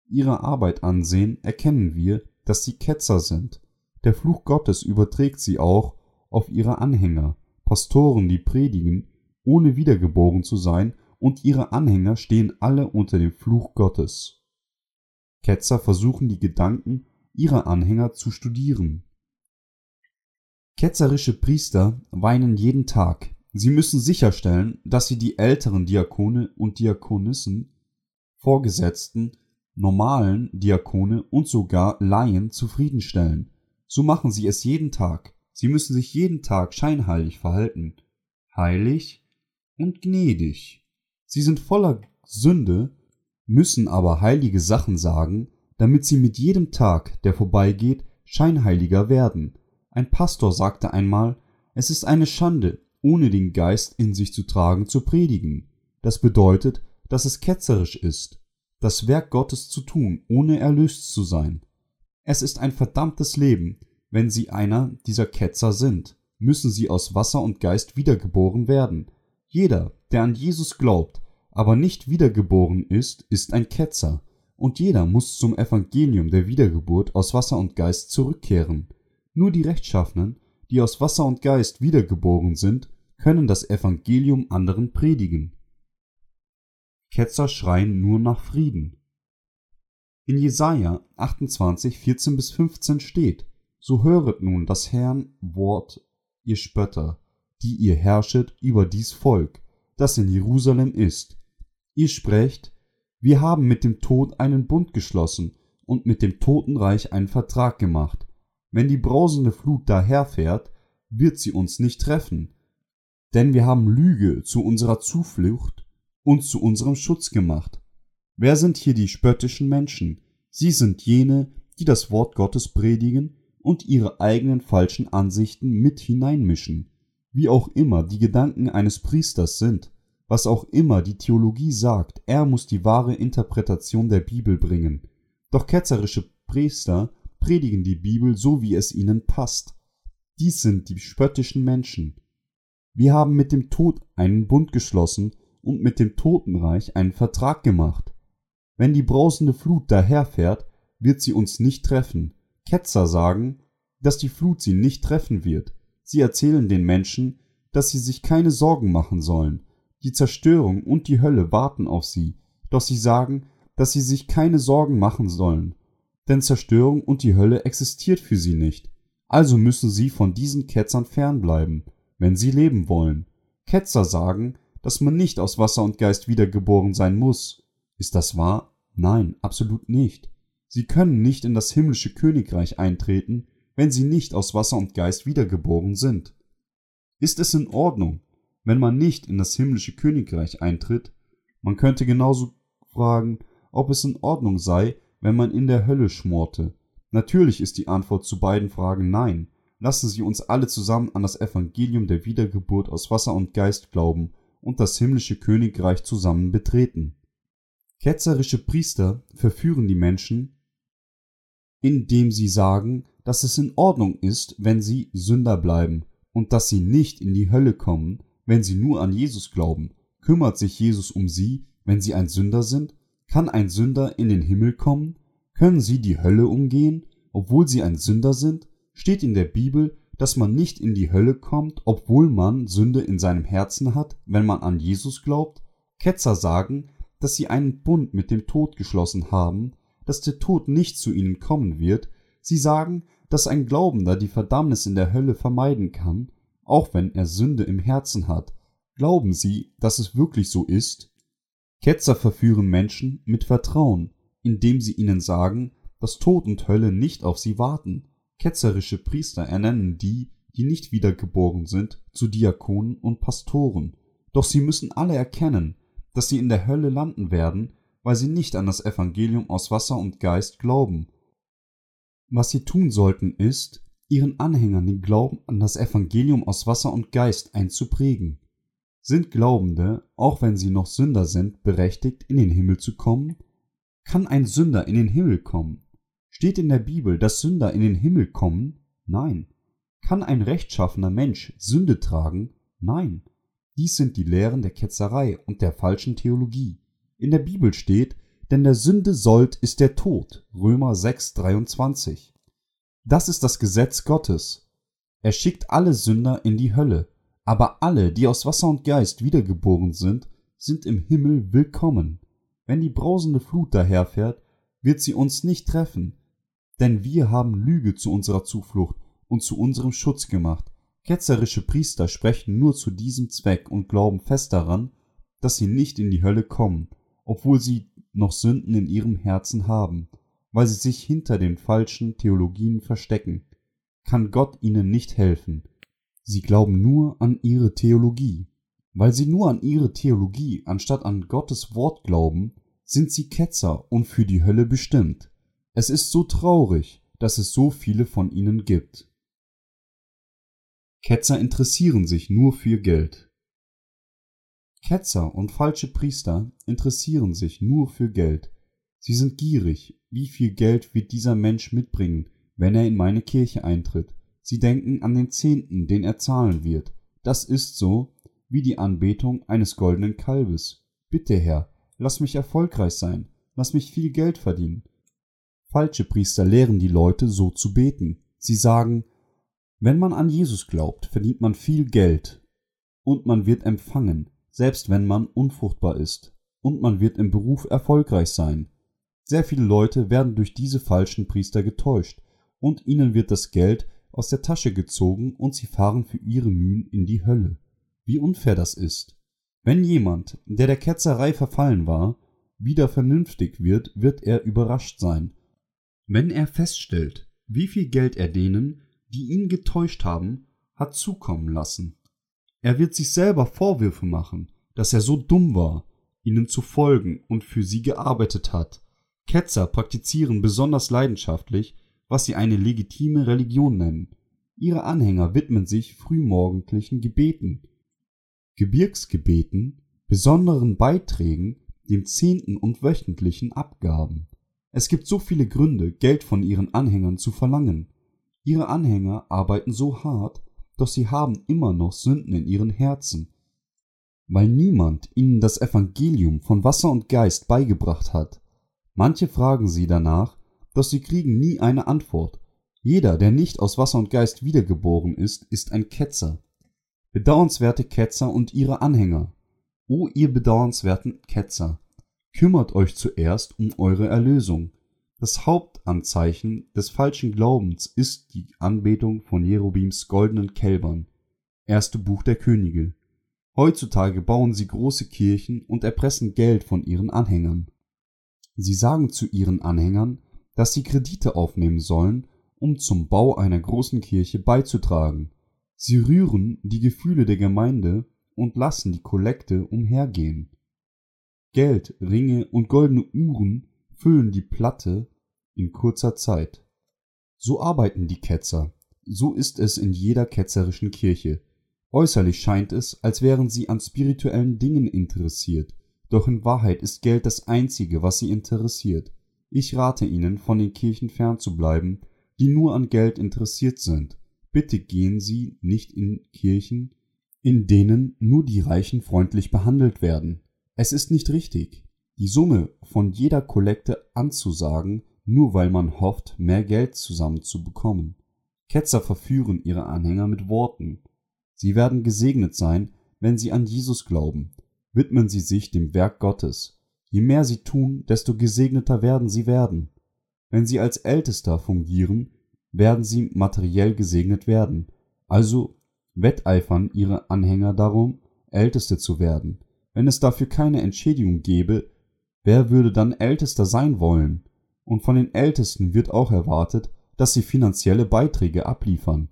ihrer Arbeit ansehen, erkennen wir, dass sie Ketzer sind. Der Fluch Gottes überträgt sie auch auf ihre Anhänger, Pastoren, die predigen, ohne wiedergeboren zu sein, und ihre Anhänger stehen alle unter dem Fluch Gottes. Ketzer versuchen die Gedanken ihrer Anhänger zu studieren. Ketzerische Priester weinen jeden Tag. Sie müssen sicherstellen, dass sie die älteren Diakone und Diakonissen, Vorgesetzten, normalen Diakone und sogar Laien zufriedenstellen. So machen sie es jeden Tag. sie müssen sich jeden Tag scheinheilig verhalten, heilig und gnädig. Sie sind voller Sünde, müssen aber heilige Sachen sagen, damit sie mit jedem Tag, der vorbeigeht, scheinheiliger werden. Ein Pastor sagte einmal, es ist eine Schande, ohne den Geist in sich zu tragen, zu predigen. Das bedeutet, dass es ketzerisch ist, das Werk Gottes zu tun, ohne erlöst zu sein. Es ist ein verdammtes Leben, wenn Sie einer dieser Ketzer sind, müssen Sie aus Wasser und Geist wiedergeboren werden. Jeder, der an Jesus glaubt, aber nicht wiedergeboren ist, ist ein Ketzer, und jeder muss zum Evangelium der Wiedergeburt aus Wasser und Geist zurückkehren. Nur die Rechtschaffenen, die aus Wasser und Geist wiedergeboren sind, können das Evangelium anderen predigen. Ketzer schreien nur nach Frieden. In Jesaja 28, 14 bis 15 steht, so höret nun das Herrn Wort, ihr Spötter, die ihr herrschet über dies Volk, das in Jerusalem ist. Ihr sprecht, wir haben mit dem Tod einen Bund geschlossen und mit dem Totenreich einen Vertrag gemacht. Wenn die brausende Flut daherfährt, wird sie uns nicht treffen. Denn wir haben Lüge zu unserer Zuflucht und zu unserem Schutz gemacht. Wer sind hier die spöttischen Menschen? Sie sind jene, die das Wort Gottes predigen und ihre eigenen falschen Ansichten mit hineinmischen, wie auch immer die Gedanken eines Priesters sind, was auch immer die Theologie sagt, er muss die wahre Interpretation der Bibel bringen. Doch ketzerische Priester predigen die Bibel so, wie es ihnen passt. Dies sind die spöttischen Menschen. Wir haben mit dem Tod einen Bund geschlossen und mit dem Totenreich einen Vertrag gemacht. Wenn die brausende Flut daherfährt, wird sie uns nicht treffen. Ketzer sagen, dass die Flut sie nicht treffen wird. Sie erzählen den Menschen, dass sie sich keine Sorgen machen sollen, die Zerstörung und die Hölle warten auf sie, doch sie sagen, dass sie sich keine Sorgen machen sollen, denn Zerstörung und die Hölle existiert für sie nicht. Also müssen sie von diesen Ketzern fernbleiben, wenn sie leben wollen. Ketzer sagen, dass man nicht aus Wasser und Geist wiedergeboren sein muss. Ist das wahr? Nein, absolut nicht. Sie können nicht in das himmlische Königreich eintreten, wenn sie nicht aus Wasser und Geist wiedergeboren sind. Ist es in Ordnung, wenn man nicht in das himmlische Königreich eintritt, man könnte genauso fragen, ob es in Ordnung sei, wenn man in der Hölle schmorte. Natürlich ist die Antwort zu beiden Fragen nein. Lassen Sie uns alle zusammen an das Evangelium der Wiedergeburt aus Wasser und Geist glauben und das himmlische Königreich zusammen betreten. Ketzerische Priester verführen die Menschen, indem sie sagen, dass es in Ordnung ist, wenn sie Sünder bleiben und dass sie nicht in die Hölle kommen, wenn sie nur an Jesus glauben? Kümmert sich Jesus um sie, wenn sie ein Sünder sind? Kann ein Sünder in den Himmel kommen? Können sie die Hölle umgehen, obwohl sie ein Sünder sind? Steht in der Bibel, dass man nicht in die Hölle kommt, obwohl man Sünde in seinem Herzen hat, wenn man an Jesus glaubt? Ketzer sagen, dass sie einen Bund mit dem Tod geschlossen haben, dass der Tod nicht zu ihnen kommen wird. Sie sagen, dass ein Glaubender die Verdammnis in der Hölle vermeiden kann, auch wenn er Sünde im Herzen hat. Glauben Sie, dass es wirklich so ist? Ketzer verführen Menschen mit Vertrauen, indem sie ihnen sagen, dass Tod und Hölle nicht auf sie warten. Ketzerische Priester ernennen die, die nicht wiedergeboren sind, zu Diakonen und Pastoren. Doch sie müssen alle erkennen, dass sie in der Hölle landen werden, weil sie nicht an das Evangelium aus Wasser und Geist glauben. Was sie tun sollten ist, ihren Anhängern den Glauben an das Evangelium aus Wasser und Geist einzuprägen. Sind Glaubende, auch wenn sie noch Sünder sind, berechtigt, in den Himmel zu kommen? Kann ein Sünder in den Himmel kommen? Steht in der Bibel, dass Sünder in den Himmel kommen? Nein. Kann ein rechtschaffener Mensch Sünde tragen? Nein. Dies sind die Lehren der Ketzerei und der falschen Theologie. In der Bibel steht, denn der Sünde Sold ist der Tod. Römer 6, 23. Das ist das Gesetz Gottes. Er schickt alle Sünder in die Hölle, aber alle, die aus Wasser und Geist wiedergeboren sind, sind im Himmel willkommen. Wenn die brausende Flut daherfährt, wird sie uns nicht treffen, denn wir haben Lüge zu unserer Zuflucht und zu unserem Schutz gemacht. Ketzerische Priester sprechen nur zu diesem Zweck und glauben fest daran, dass sie nicht in die Hölle kommen, obwohl sie noch Sünden in ihrem Herzen haben weil sie sich hinter den falschen Theologien verstecken. kann Gott ihnen nicht helfen. Sie glauben nur an ihre Theologie. Weil sie nur an ihre Theologie anstatt an Gottes Wort glauben, sind sie Ketzer und für die Hölle bestimmt. Es ist so traurig, dass es so viele von ihnen gibt. Ketzer interessieren sich nur für Geld. Ketzer und falsche Priester interessieren sich nur für Geld. Sie sind gierig, wie viel Geld wird dieser Mensch mitbringen, wenn er in meine Kirche eintritt. Sie denken an den Zehnten, den er zahlen wird. Das ist so wie die Anbetung eines goldenen Kalbes. Bitte, Herr, lass mich erfolgreich sein, lass mich viel Geld verdienen. Falsche Priester lehren die Leute so zu beten. Sie sagen, wenn man an Jesus glaubt, verdient man viel Geld und man wird empfangen, selbst wenn man unfruchtbar ist, und man wird im Beruf erfolgreich sein. Sehr viele Leute werden durch diese falschen Priester getäuscht, und ihnen wird das Geld aus der Tasche gezogen und sie fahren für ihre Mühen in die Hölle. Wie unfair das ist. Wenn jemand, der der Ketzerei verfallen war, wieder vernünftig wird, wird er überrascht sein. Wenn er feststellt, wie viel Geld er denen, die ihn getäuscht haben, hat zukommen lassen. Er wird sich selber Vorwürfe machen, dass er so dumm war, ihnen zu folgen und für sie gearbeitet hat. Ketzer praktizieren besonders leidenschaftlich, was sie eine legitime Religion nennen. Ihre Anhänger widmen sich frühmorgendlichen Gebeten, Gebirgsgebeten, besonderen Beiträgen, dem Zehnten und wöchentlichen Abgaben. Es gibt so viele Gründe, Geld von ihren Anhängern zu verlangen. Ihre Anhänger arbeiten so hart, doch sie haben immer noch Sünden in ihren Herzen. Weil niemand ihnen das Evangelium von Wasser und Geist beigebracht hat. Manche fragen sie danach, doch sie kriegen nie eine Antwort. Jeder, der nicht aus Wasser und Geist wiedergeboren ist, ist ein Ketzer. Bedauernswerte Ketzer und ihre Anhänger. O ihr bedauernswerten Ketzer, kümmert euch zuerst um eure Erlösung. Das Hauptanzeichen des falschen Glaubens ist die Anbetung von Jerobims goldenen Kälbern. Erste Buch der Könige. Heutzutage bauen sie große Kirchen und erpressen Geld von ihren Anhängern. Sie sagen zu ihren Anhängern, dass sie Kredite aufnehmen sollen, um zum Bau einer großen Kirche beizutragen. Sie rühren die Gefühle der Gemeinde und lassen die Kollekte umhergehen. Geld, Ringe und goldene Uhren füllen die Platte in kurzer Zeit. So arbeiten die Ketzer. So ist es in jeder ketzerischen Kirche. Äußerlich scheint es, als wären sie an spirituellen Dingen interessiert, doch in Wahrheit ist Geld das Einzige, was sie interessiert. Ich rate Ihnen, von den Kirchen fernzubleiben, die nur an Geld interessiert sind. Bitte gehen Sie nicht in Kirchen, in denen nur die Reichen freundlich behandelt werden. Es ist nicht richtig, die Summe von jeder Kollekte anzusagen, nur weil man hofft, mehr Geld zusammenzubekommen. Ketzer verführen ihre Anhänger mit Worten. Sie werden gesegnet sein, wenn sie an Jesus glauben. Widmen sie sich dem Werk Gottes. Je mehr sie tun, desto gesegneter werden sie werden. Wenn sie als Ältester fungieren, werden sie materiell gesegnet werden. Also wetteifern ihre Anhänger darum, Älteste zu werden. Wenn es dafür keine Entschädigung gäbe, wer würde dann Ältester sein wollen? Und von den Ältesten wird auch erwartet, dass sie finanzielle Beiträge abliefern.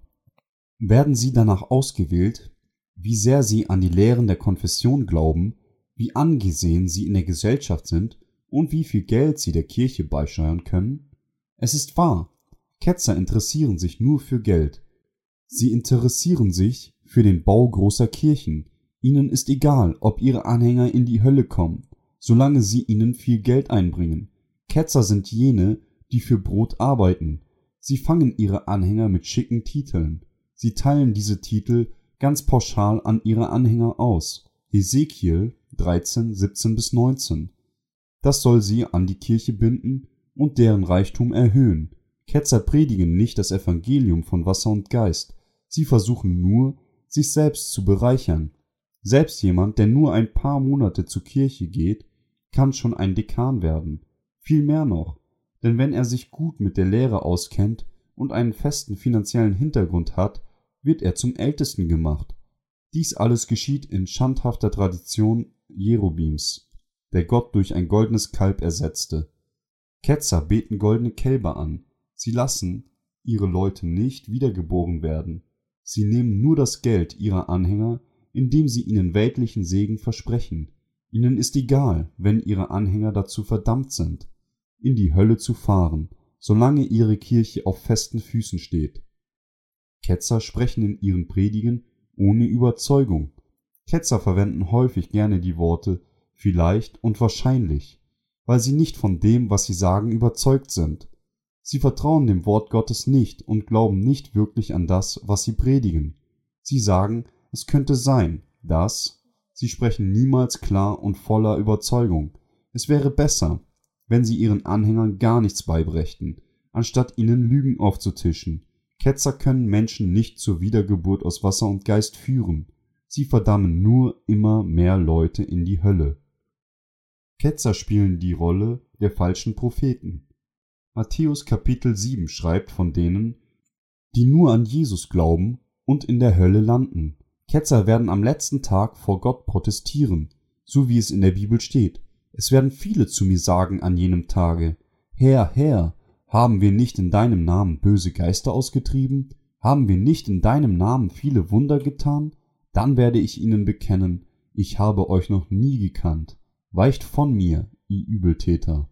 Werden sie danach ausgewählt, wie sehr sie an die Lehren der Konfession glauben, wie angesehen sie in der Gesellschaft sind und wie viel Geld sie der Kirche beisteuern können? Es ist wahr, Ketzer interessieren sich nur für Geld. Sie interessieren sich für den Bau großer Kirchen, Ihnen ist egal, ob ihre Anhänger in die Hölle kommen, solange sie ihnen viel Geld einbringen. Ketzer sind jene, die für Brot arbeiten. Sie fangen ihre Anhänger mit schicken Titeln. Sie teilen diese Titel ganz pauschal an ihre Anhänger aus. Ezekiel 13, 17 bis 19. Das soll sie an die Kirche binden und deren Reichtum erhöhen. Ketzer predigen nicht das Evangelium von Wasser und Geist. Sie versuchen nur, sich selbst zu bereichern. Selbst jemand, der nur ein paar Monate zur Kirche geht, kann schon ein Dekan werden. Viel mehr noch, denn wenn er sich gut mit der Lehre auskennt und einen festen finanziellen Hintergrund hat, wird er zum Ältesten gemacht. Dies alles geschieht in schandhafter Tradition Jerobims, der Gott durch ein goldenes Kalb ersetzte. Ketzer beten goldene Kälber an. Sie lassen ihre Leute nicht wiedergeboren werden. Sie nehmen nur das Geld ihrer Anhänger, indem sie ihnen weltlichen Segen versprechen. Ihnen ist egal, wenn ihre Anhänger dazu verdammt sind, in die Hölle zu fahren, solange ihre Kirche auf festen Füßen steht. Ketzer sprechen in ihren Predigen ohne Überzeugung. Ketzer verwenden häufig gerne die Worte vielleicht und wahrscheinlich, weil sie nicht von dem, was sie sagen, überzeugt sind. Sie vertrauen dem Wort Gottes nicht und glauben nicht wirklich an das, was sie predigen. Sie sagen, es könnte sein, dass sie sprechen niemals klar und voller Überzeugung. Es wäre besser, wenn sie ihren Anhängern gar nichts beibrächten, anstatt ihnen Lügen aufzutischen. Ketzer können Menschen nicht zur Wiedergeburt aus Wasser und Geist führen. Sie verdammen nur immer mehr Leute in die Hölle. Ketzer spielen die Rolle der falschen Propheten. Matthäus Kapitel 7 schreibt von denen, die nur an Jesus glauben und in der Hölle landen. Ketzer werden am letzten Tag vor Gott protestieren, so wie es in der Bibel steht. Es werden viele zu mir sagen an jenem Tage, Herr, Herr, haben wir nicht in deinem Namen böse Geister ausgetrieben? Haben wir nicht in deinem Namen viele Wunder getan? Dann werde ich ihnen bekennen, ich habe euch noch nie gekannt. Weicht von mir, ihr Übeltäter.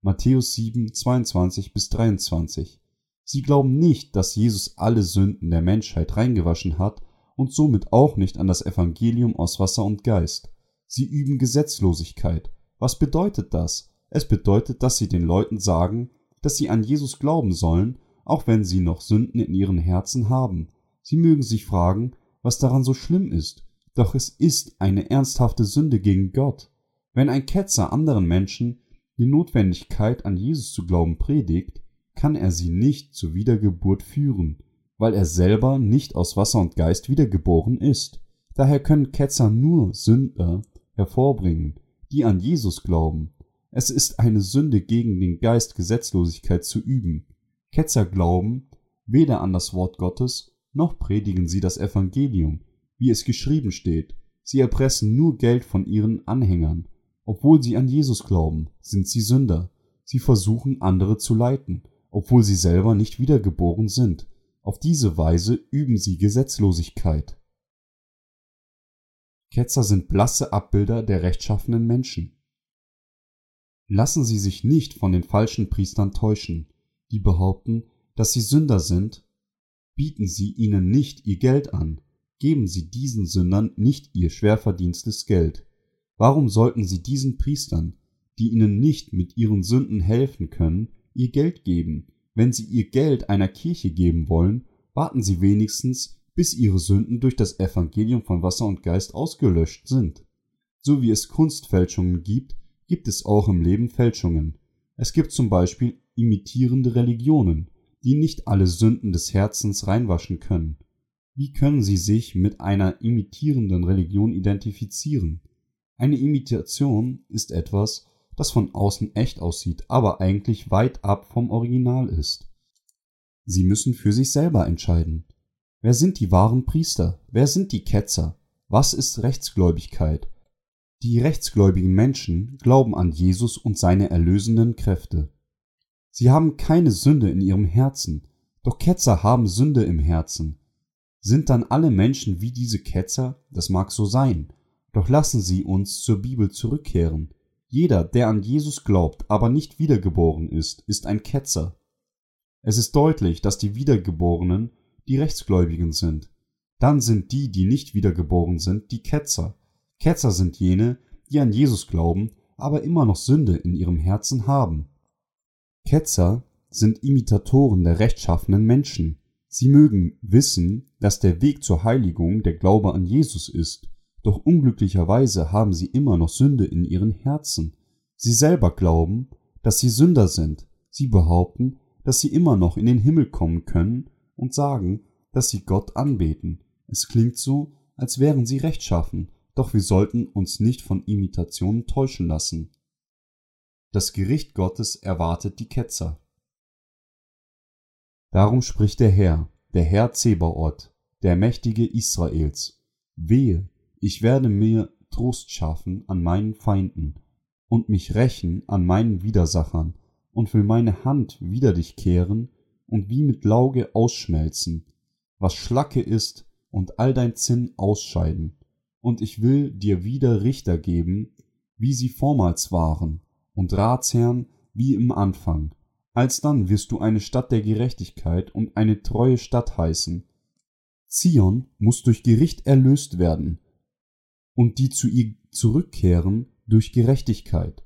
Matthäus 7, 22 bis 23. Sie glauben nicht, dass Jesus alle Sünden der Menschheit reingewaschen hat und somit auch nicht an das Evangelium aus Wasser und Geist. Sie üben Gesetzlosigkeit. Was bedeutet das? Es bedeutet, dass sie den Leuten sagen, dass sie an Jesus glauben sollen, auch wenn sie noch Sünden in ihren Herzen haben. Sie mögen sich fragen, was daran so schlimm ist, doch es ist eine ernsthafte Sünde gegen Gott. Wenn ein Ketzer anderen Menschen die Notwendigkeit an Jesus zu glauben predigt, kann er sie nicht zur Wiedergeburt führen, weil er selber nicht aus Wasser und Geist wiedergeboren ist. Daher können Ketzer nur Sünder hervorbringen, die an Jesus glauben. Es ist eine Sünde gegen den Geist Gesetzlosigkeit zu üben. Ketzer glauben weder an das Wort Gottes, noch predigen sie das Evangelium, wie es geschrieben steht. Sie erpressen nur Geld von ihren Anhängern obwohl sie an Jesus glauben, sind sie Sünder. Sie versuchen andere zu leiten, obwohl sie selber nicht wiedergeboren sind. Auf diese Weise üben sie Gesetzlosigkeit. Ketzer sind blasse Abbilder der rechtschaffenen Menschen. Lassen Sie sich nicht von den falschen Priestern täuschen, die behaupten, dass sie Sünder sind. Bieten Sie ihnen nicht ihr Geld an, geben Sie diesen Sündern nicht ihr schwer verdienstes Geld. Warum sollten sie diesen Priestern, die ihnen nicht mit ihren Sünden helfen können, ihr Geld geben? Wenn sie ihr Geld einer Kirche geben wollen, warten sie wenigstens, bis ihre Sünden durch das Evangelium von Wasser und Geist ausgelöscht sind. So wie es Kunstfälschungen gibt, gibt es auch im Leben Fälschungen. Es gibt zum Beispiel imitierende Religionen, die nicht alle Sünden des Herzens reinwaschen können. Wie können sie sich mit einer imitierenden Religion identifizieren? Eine Imitation ist etwas, das von außen echt aussieht, aber eigentlich weit ab vom Original ist. Sie müssen für sich selber entscheiden. Wer sind die wahren Priester? Wer sind die Ketzer? Was ist Rechtsgläubigkeit? Die rechtsgläubigen Menschen glauben an Jesus und seine erlösenden Kräfte. Sie haben keine Sünde in ihrem Herzen, doch Ketzer haben Sünde im Herzen. Sind dann alle Menschen wie diese Ketzer? Das mag so sein, doch lassen Sie uns zur Bibel zurückkehren. Jeder, der an Jesus glaubt, aber nicht wiedergeboren ist, ist ein Ketzer. Es ist deutlich, dass die Wiedergeborenen die Rechtsgläubigen sind. Dann sind die, die nicht wiedergeboren sind, die Ketzer. Ketzer sind jene, die an Jesus glauben, aber immer noch Sünde in ihrem Herzen haben. Ketzer sind Imitatoren der rechtschaffenen Menschen. Sie mögen wissen, dass der Weg zur Heiligung der Glaube an Jesus ist, doch unglücklicherweise haben sie immer noch Sünde in ihren Herzen. Sie selber glauben, dass sie Sünder sind. Sie behaupten, dass sie immer noch in den Himmel kommen können und sagen, dass sie Gott anbeten. Es klingt so, als wären sie rechtschaffen, doch wir sollten uns nicht von Imitationen täuschen lassen. Das Gericht Gottes erwartet die Ketzer. Darum spricht der Herr, der Herr Zebaoth, der Mächtige Israels. Wehe, ich werde mir Trost schaffen an meinen Feinden und mich rächen an meinen Widersachern und will meine Hand wider dich kehren und wie mit Lauge ausschmelzen, was Schlacke ist und all dein Zinn ausscheiden. Und ich will dir wieder Richter geben, wie sie vormals waren, und Ratsherren wie im Anfang. Alsdann wirst du eine Stadt der Gerechtigkeit und eine treue Stadt heißen. Zion muss durch Gericht erlöst werden, und die zu ihr zurückkehren durch Gerechtigkeit.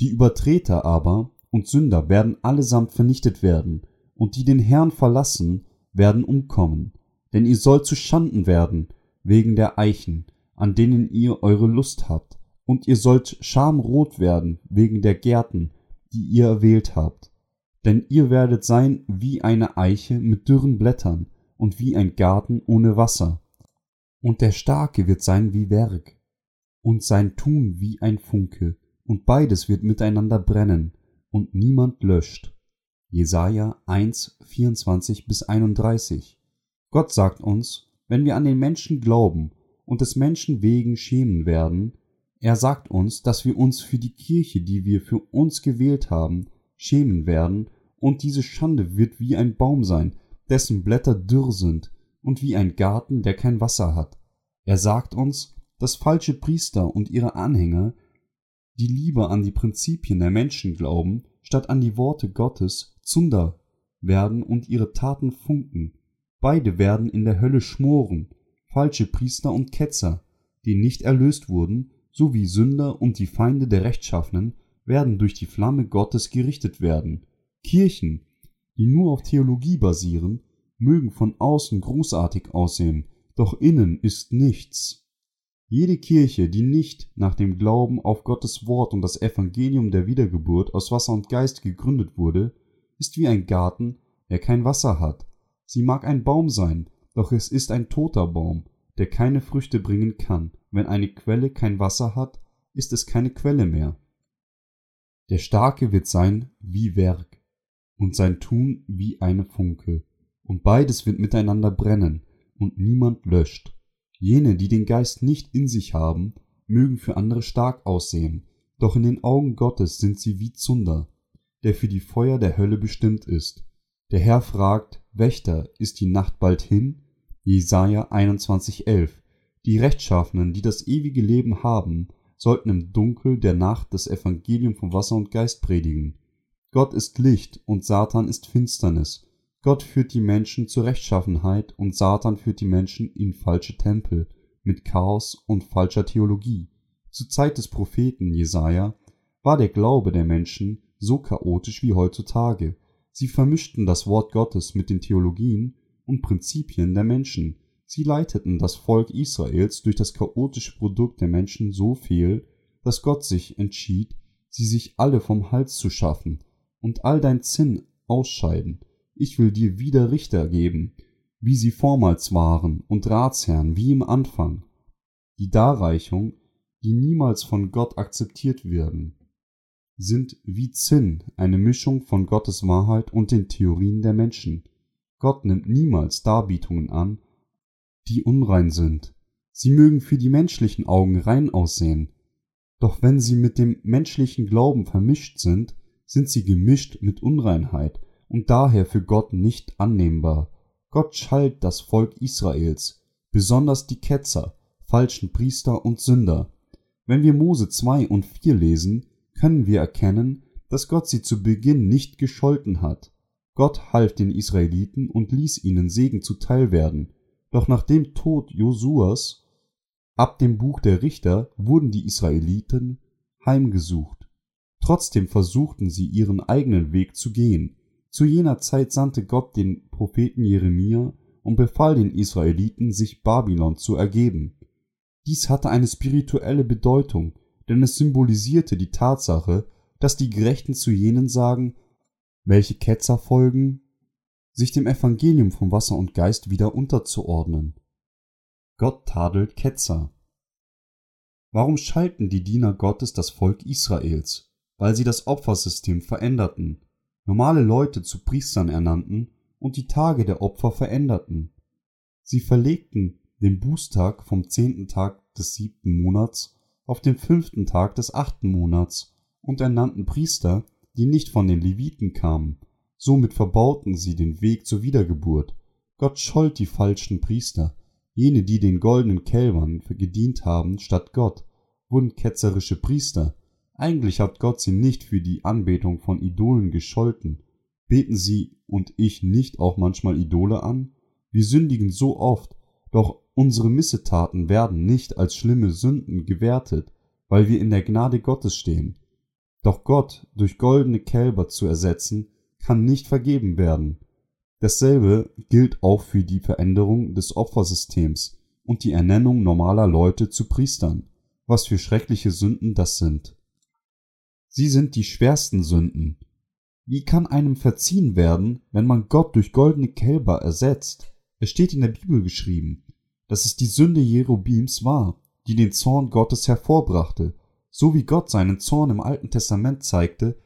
Die Übertreter aber und Sünder werden allesamt vernichtet werden, und die den Herrn verlassen, werden umkommen. Denn ihr sollt zu Schanden werden wegen der Eichen, an denen ihr eure Lust habt, und ihr sollt schamrot werden wegen der Gärten, die ihr erwählt habt. Denn ihr werdet sein wie eine Eiche mit dürren Blättern und wie ein Garten ohne Wasser. Und der Starke wird sein wie Werk, und sein Tun wie ein Funke, und beides wird miteinander brennen, und niemand löscht. Jesaja 1, 24 bis 31. Gott sagt uns, wenn wir an den Menschen glauben und des Menschen wegen schämen werden, er sagt uns, dass wir uns für die Kirche, die wir für uns gewählt haben, schämen werden, und diese Schande wird wie ein Baum sein, dessen Blätter dürr sind, und wie ein Garten, der kein Wasser hat. Er sagt uns, dass falsche Priester und ihre Anhänger, die lieber an die Prinzipien der Menschen glauben, statt an die Worte Gottes, Zunder werden und ihre Taten funken. Beide werden in der Hölle schmoren, falsche Priester und Ketzer, die nicht erlöst wurden, sowie Sünder und die Feinde der Rechtschaffenen werden durch die Flamme Gottes gerichtet werden. Kirchen, die nur auf Theologie basieren, mögen von außen großartig aussehen, doch innen ist nichts. Jede Kirche, die nicht nach dem Glauben auf Gottes Wort und das Evangelium der Wiedergeburt aus Wasser und Geist gegründet wurde, ist wie ein Garten, der kein Wasser hat. Sie mag ein Baum sein, doch es ist ein toter Baum, der keine Früchte bringen kann. Wenn eine Quelle kein Wasser hat, ist es keine Quelle mehr. Der Starke wird sein wie Werk und sein Tun wie eine Funke, und beides wird miteinander brennen, und niemand löscht. Jene, die den Geist nicht in sich haben, mögen für andere stark aussehen, doch in den Augen Gottes sind sie wie Zunder, der für die Feuer der Hölle bestimmt ist. Der Herr fragt, Wächter, ist die Nacht bald hin? Jesaja 21,11 Die Rechtschaffenen, die das ewige Leben haben, sollten im Dunkel der Nacht das Evangelium von Wasser und Geist predigen. Gott ist Licht und Satan ist Finsternis. Gott führt die Menschen zur Rechtschaffenheit und Satan führt die Menschen in falsche Tempel mit Chaos und falscher Theologie. Zur Zeit des Propheten Jesaja war der Glaube der Menschen so chaotisch wie heutzutage. Sie vermischten das Wort Gottes mit den Theologien und Prinzipien der Menschen. Sie leiteten das Volk Israels durch das chaotische Produkt der Menschen so fehl, dass Gott sich entschied, sie sich alle vom Hals zu schaffen und all dein Zinn ausscheiden ich will dir wieder Richter geben, wie sie vormals waren, und Ratsherren wie im Anfang. Die Darreichung, die niemals von Gott akzeptiert werden, sind wie Zinn, eine Mischung von Gottes Wahrheit und den Theorien der Menschen. Gott nimmt niemals Darbietungen an, die unrein sind. Sie mögen für die menschlichen Augen rein aussehen, doch wenn sie mit dem menschlichen Glauben vermischt sind, sind sie gemischt mit Unreinheit und daher für Gott nicht annehmbar. Gott schalt das Volk Israels, besonders die Ketzer, falschen Priester und Sünder. Wenn wir Mose 2 und 4 lesen, können wir erkennen, dass Gott sie zu Beginn nicht gescholten hat. Gott half den Israeliten und ließ ihnen Segen zuteil werden. Doch nach dem Tod Josuas, ab dem Buch der Richter, wurden die Israeliten heimgesucht. Trotzdem versuchten sie ihren eigenen Weg zu gehen. Zu jener Zeit sandte Gott den Propheten Jeremia und befahl den Israeliten, sich Babylon zu ergeben. Dies hatte eine spirituelle Bedeutung, denn es symbolisierte die Tatsache, dass die Gerechten zu jenen sagen, welche Ketzer folgen, sich dem Evangelium von Wasser und Geist wieder unterzuordnen. Gott tadelt Ketzer. Warum schalten die Diener Gottes das Volk Israels? Weil sie das Opfersystem veränderten normale Leute zu Priestern ernannten und die Tage der Opfer veränderten. Sie verlegten den Bußtag vom zehnten Tag des siebten Monats auf den fünften Tag des achten Monats und ernannten Priester, die nicht von den Leviten kamen. somit verbauten sie den Weg zur Wiedergeburt. Gott schollt die falschen Priester, jene, die den goldenen Kälbern gedient haben statt Gott, wurden ketzerische Priester. Eigentlich hat Gott sie nicht für die Anbetung von Idolen gescholten. Beten sie und ich nicht auch manchmal Idole an? Wir sündigen so oft, doch unsere Missetaten werden nicht als schlimme Sünden gewertet, weil wir in der Gnade Gottes stehen. Doch Gott durch goldene Kälber zu ersetzen, kann nicht vergeben werden. Dasselbe gilt auch für die Veränderung des Opfersystems und die Ernennung normaler Leute zu Priestern. Was für schreckliche Sünden das sind. Sie sind die schwersten Sünden. Wie kann einem verziehen werden, wenn man Gott durch goldene Kälber ersetzt? Es steht in der Bibel geschrieben, dass es die Sünde Jerobims war, die den Zorn Gottes hervorbrachte. So wie Gott seinen Zorn im Alten Testament zeigte,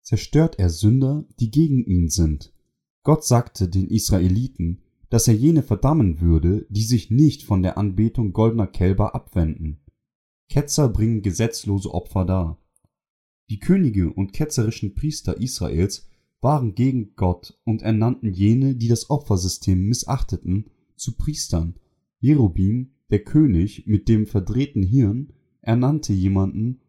zerstört er Sünder, die gegen ihn sind. Gott sagte den Israeliten, dass er jene verdammen würde, die sich nicht von der Anbetung goldener Kälber abwenden. Ketzer bringen gesetzlose Opfer dar. Die Könige und ketzerischen Priester Israels waren gegen Gott und ernannten jene, die das Opfersystem missachteten, zu Priestern. Jerubim, der König mit dem verdrehten Hirn, ernannte jemanden,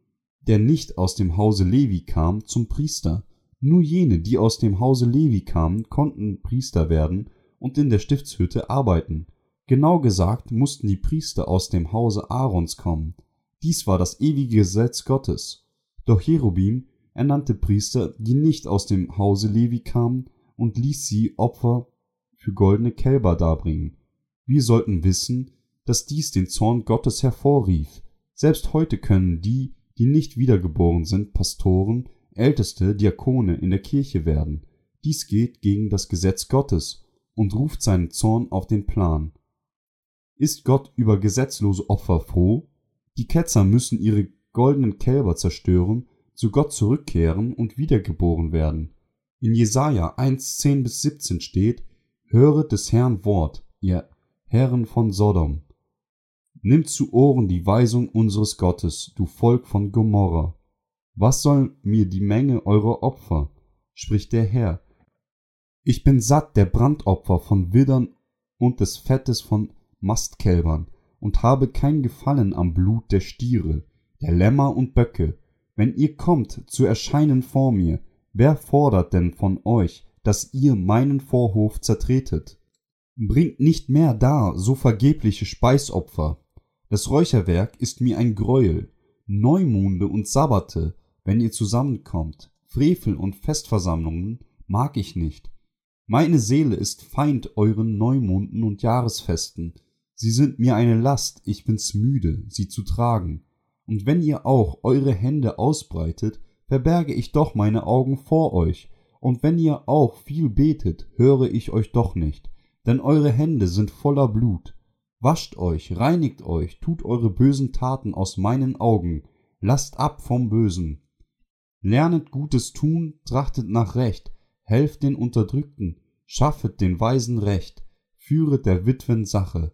der nicht aus dem Hause Levi kam, zum Priester. Nur jene, die aus dem Hause Levi kamen, konnten Priester werden und in der Stiftshütte arbeiten. Genau gesagt mussten die Priester aus dem Hause Aarons kommen. Dies war das ewige Gesetz Gottes. Doch Cherubim ernannte Priester, die nicht aus dem Hause Levi kamen, und ließ sie Opfer für goldene Kälber darbringen. Wir sollten wissen, dass dies den Zorn Gottes hervorrief. Selbst heute können die, die nicht wiedergeboren sind, Pastoren, Älteste, Diakone in der Kirche werden. Dies geht gegen das Gesetz Gottes und ruft seinen Zorn auf den Plan. Ist Gott über gesetzlose Opfer froh? Die Ketzer müssen ihre goldenen Kälber zerstören, zu Gott zurückkehren und wiedergeboren werden. In Jesaja 1, 10 bis 17 steht, Höret des Herrn Wort, ihr Herren von Sodom. Nimmt zu Ohren die Weisung unseres Gottes, du Volk von Gomorra. Was soll mir die Menge eurer Opfer? spricht der Herr. Ich bin satt der Brandopfer von Widdern und des Fettes von Mastkälbern und habe kein Gefallen am Blut der Stiere, der Lämmer und Böcke. Wenn ihr kommt zu erscheinen vor mir, wer fordert denn von euch, dass ihr meinen Vorhof zertretet? Bringt nicht mehr dar so vergebliche Speisopfer. Das Räucherwerk ist mir ein Greuel. Neumonde und Sabbate, wenn ihr zusammenkommt, Frevel und Festversammlungen mag ich nicht. Meine Seele ist Feind euren Neumonden und Jahresfesten, Sie sind mir eine Last, ich bin's müde, sie zu tragen. Und wenn ihr auch eure Hände ausbreitet, verberge ich doch meine Augen vor euch, und wenn ihr auch viel betet, höre ich euch doch nicht, denn eure Hände sind voller Blut. Wascht euch, reinigt euch, tut eure bösen Taten aus meinen Augen, lasst ab vom Bösen. Lernet Gutes tun, trachtet nach Recht, helft den Unterdrückten, schaffet den Weisen Recht, führet der Witwen Sache,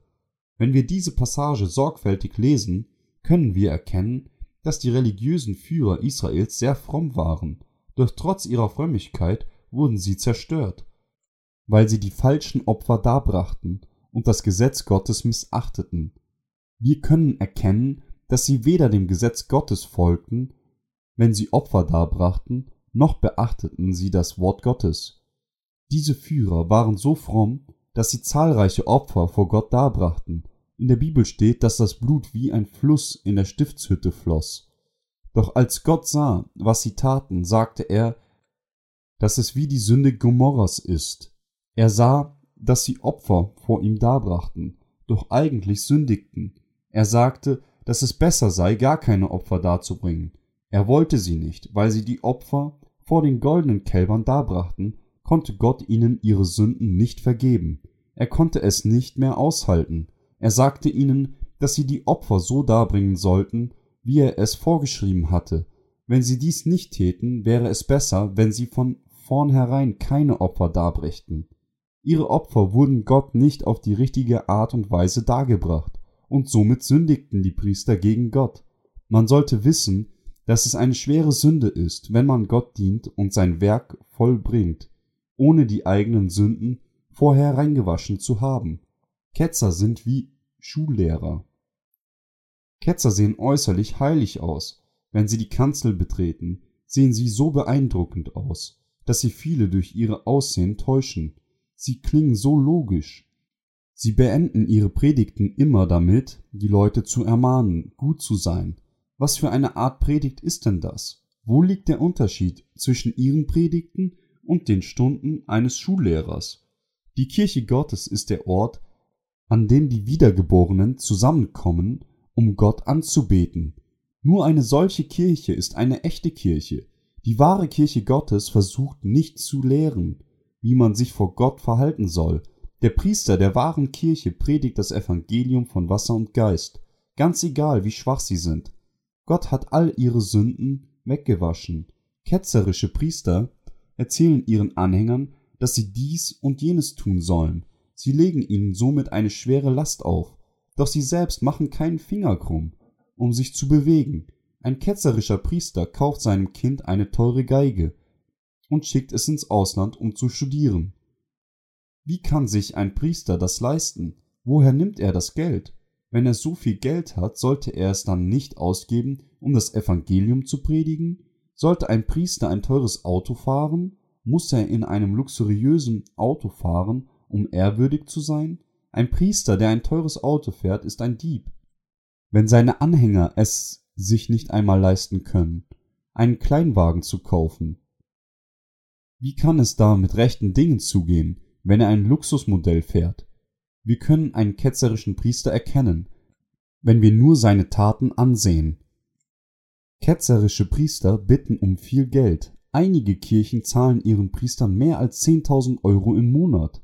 wenn wir diese Passage sorgfältig lesen, können wir erkennen, dass die religiösen Führer Israels sehr fromm waren, doch trotz ihrer Frömmigkeit wurden sie zerstört, weil sie die falschen Opfer darbrachten und das Gesetz Gottes missachteten. Wir können erkennen, dass sie weder dem Gesetz Gottes folgten, wenn sie Opfer darbrachten, noch beachteten sie das Wort Gottes. Diese Führer waren so fromm, dass sie zahlreiche Opfer vor Gott darbrachten. In der Bibel steht, dass das Blut wie ein Fluss in der Stiftshütte floss. Doch als Gott sah, was sie taten, sagte er, dass es wie die Sünde Gomorras ist. Er sah, dass sie Opfer vor ihm darbrachten, doch eigentlich sündigten. Er sagte, dass es besser sei, gar keine Opfer darzubringen. Er wollte sie nicht, weil sie die Opfer vor den goldenen Kälbern darbrachten konnte Gott ihnen ihre Sünden nicht vergeben. Er konnte es nicht mehr aushalten. Er sagte ihnen, dass sie die Opfer so darbringen sollten, wie er es vorgeschrieben hatte. Wenn sie dies nicht täten, wäre es besser, wenn sie von vornherein keine Opfer darbrächten. Ihre Opfer wurden Gott nicht auf die richtige Art und Weise dargebracht, und somit sündigten die Priester gegen Gott. Man sollte wissen, dass es eine schwere Sünde ist, wenn man Gott dient und sein Werk vollbringt. ohne die eigenen Sünden vorher reingewaschen zu haben. Ketzer sind wie Schullehrer. Ketzer sehen äußerlich heilig aus. Wenn sie die Kanzel betreten, sehen sie so beeindruckend aus, dass sie viele durch ihre Aussehen täuschen. Sie klingen so logisch. Sie beenden ihre Predigten immer damit, die Leute zu ermahnen, gut zu sein. Was für eine Art Predigt ist denn das? Wo liegt der Unterschied zwischen ihren Predigten und den Stunden eines Schullehrers? Die Kirche Gottes ist der Ort, an dem die Wiedergeborenen zusammenkommen, um Gott anzubeten. Nur eine solche Kirche ist eine echte Kirche. Die wahre Kirche Gottes versucht nicht zu lehren, wie man sich vor Gott verhalten soll. Der Priester der wahren Kirche predigt das Evangelium von Wasser und Geist, ganz egal wie schwach sie sind. Gott hat all ihre Sünden weggewaschen. Ketzerische Priester erzählen ihren Anhängern, dass sie dies und jenes tun sollen. Sie legen ihnen somit eine schwere Last auf, doch sie selbst machen keinen Finger krumm, um sich zu bewegen. Ein ketzerischer Priester kauft seinem Kind eine teure Geige und schickt es ins Ausland, um zu studieren. Wie kann sich ein Priester das leisten? Woher nimmt er das Geld? Wenn er so viel Geld hat, sollte er es dann nicht ausgeben, um das Evangelium zu predigen? Sollte ein Priester ein teures Auto fahren? Muss er in einem luxuriösen Auto fahren, um ehrwürdig zu sein? Ein Priester, der ein teures Auto fährt, ist ein Dieb. Wenn seine Anhänger es sich nicht einmal leisten können, einen Kleinwagen zu kaufen, wie kann es da mit rechten Dingen zugehen, wenn er ein Luxusmodell fährt? Wir können einen ketzerischen Priester erkennen, wenn wir nur seine Taten ansehen. Ketzerische Priester bitten um viel Geld. Einige Kirchen zahlen ihren Priestern mehr als 10.000 Euro im Monat.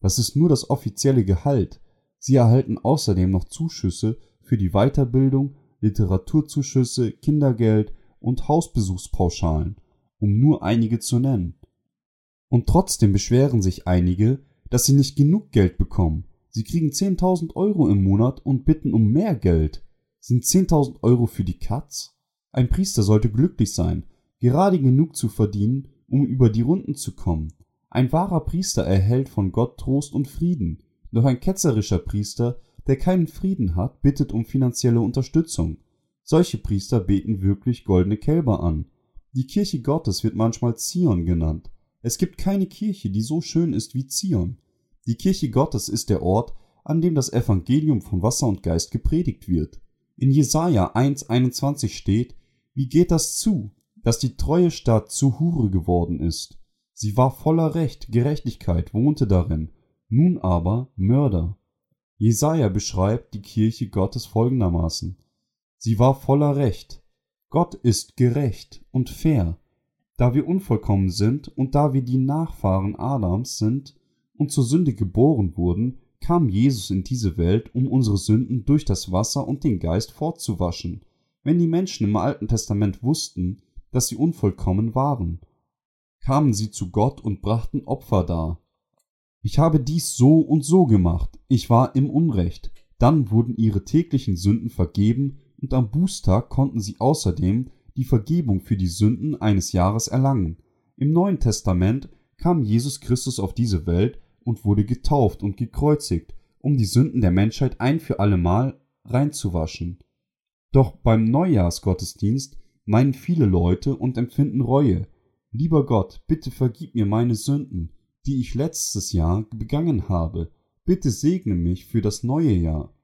Das ist nur das offizielle Gehalt. Sie erhalten außerdem noch Zuschüsse für die Weiterbildung, Literaturzuschüsse, Kindergeld und Hausbesuchspauschalen, um nur einige zu nennen. Und trotzdem beschweren sich einige, dass sie nicht genug Geld bekommen. Sie kriegen 10.000 Euro im Monat und bitten um mehr Geld. Sind 10.000 Euro für die Katz? Ein Priester sollte glücklich sein, gerade genug zu verdienen, um über die Runden zu kommen. Ein wahrer Priester erhält von Gott Trost und Frieden, doch ein ketzerischer Priester, der keinen Frieden hat, bittet um finanzielle Unterstützung. Solche Priester beten wirklich goldene Kälber an. Die Kirche Gottes wird manchmal Zion genannt. Es gibt keine Kirche, die so schön ist wie Zion. Die Kirche Gottes ist der Ort, an dem das Evangelium von Wasser und Geist gepredigt wird. In Jesaja 1,21 steht, wie geht das zu, dass die treue Stadt zu Hure geworden ist? Sie war voller Recht, Gerechtigkeit wohnte darin, nun aber Mörder. Jesaja beschreibt die Kirche Gottes folgendermaßen. Sie war voller Recht. Gott ist gerecht und fair. Da wir unvollkommen sind und da wir die Nachfahren Adams sind und zur Sünde geboren wurden, kam Jesus in diese Welt, um unsere Sünden durch das Wasser und den Geist fortzuwaschen. Wenn die Menschen im Alten Testament wussten, dass sie unvollkommen waren kamen sie zu Gott und brachten Opfer dar. Ich habe dies so und so gemacht, ich war im Unrecht. Dann wurden ihre täglichen Sünden vergeben, und am Bußtag konnten sie außerdem die Vergebung für die Sünden eines Jahres erlangen. Im Neuen Testament kam Jesus Christus auf diese Welt und wurde getauft und gekreuzigt, um die Sünden der Menschheit ein für allemal reinzuwaschen. Doch beim Neujahrsgottesdienst meinen viele Leute und empfinden Reue, Lieber Gott, bitte vergib mir meine Sünden, die ich letztes Jahr begangen habe. Bitte segne mich für das neue Jahr.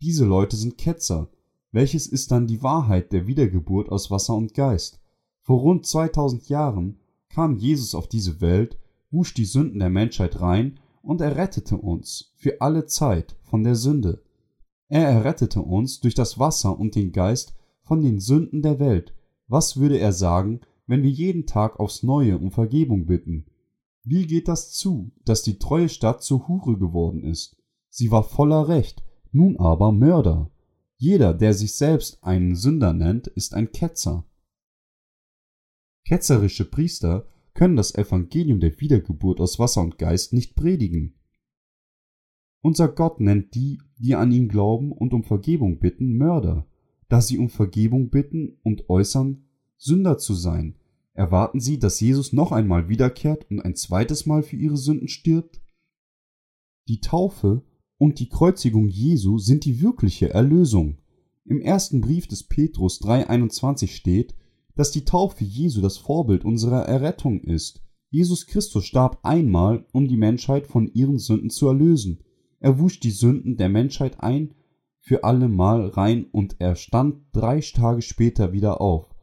Diese Leute sind Ketzer. Welches ist dann die Wahrheit der Wiedergeburt aus Wasser und Geist? Vor rund 2000 Jahren kam Jesus auf diese Welt, wusch die Sünden der Menschheit rein und errettete uns für alle Zeit von der Sünde. Er errettete uns durch das Wasser und den Geist von den Sünden der Welt. Was würde er sagen, wenn wir jeden Tag aufs Neue um Vergebung bitten? Wie geht das zu, dass die treue Stadt zur Hure geworden ist? Sie war voller Recht, nun aber Mörder. Jeder, der sich selbst einen Sünder nennt, ist ein Ketzer. Ketzerische Priester können das Evangelium der Wiedergeburt aus Wasser und Geist nicht predigen. Unser Gott nennt die, die an ihn glauben und um Vergebung bitten, Mörder, da sie um Vergebung bitten und äußern, Sünder zu sein. Erwarten sie, dass Jesus noch einmal wiederkehrt und ein zweites Mal für ihre Sünden stirbt? Die Taufe und die Kreuzigung Jesu sind die wirkliche Erlösung. Im ersten Brief des Petrus 3,21 steht, dass die Taufe Jesu das Vorbild unserer Errettung ist. Jesus Christus starb einmal, um die Menschheit von ihren Sünden zu erlösen. Er wusch die Sünden der Menschheit ein für alle Mal rein und er stand drei Tage später wieder auf.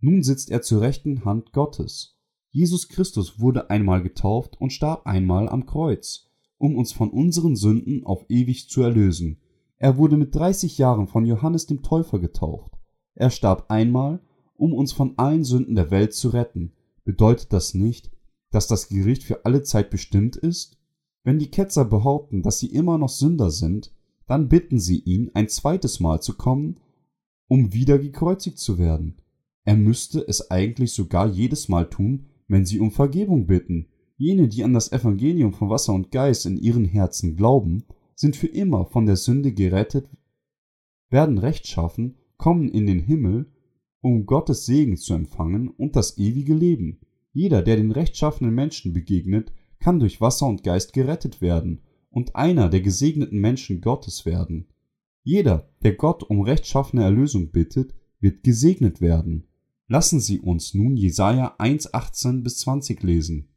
Nun sitzt er zur rechten Hand Gottes. Jesus Christus wurde einmal getauft und starb einmal am Kreuz, um uns von unseren Sünden auf ewig zu erlösen. Er wurde mit 30 Jahren von Johannes dem Täufer getauft. Er starb einmal, um uns von allen Sünden der Welt zu retten. Bedeutet das nicht, dass das Gericht für alle Zeit bestimmt ist? Wenn die Ketzer behaupten, dass sie immer noch Sünder sind, dann bitten sie ihn, ein zweites Mal zu kommen, um wieder gekreuzigt zu werden. Er müsste es eigentlich sogar jedes Mal tun, wenn sie um Vergebung bitten. Jene, die an das Evangelium von Wasser und Geist in ihren Herzen glauben, sind für immer von der Sünde gerettet, werden rechtschaffen, kommen in den Himmel, um Gottes Segen zu empfangen und das ewige Leben. Jeder, der den rechtschaffenen Menschen begegnet, kann durch Wasser und Geist gerettet werden und einer der gesegneten Menschen Gottes werden. Jeder, der Gott um rechtschaffene Erlösung bittet, wird gesegnet werden. Lassen Sie uns nun Jesaja 1, 18 bis 20 lesen.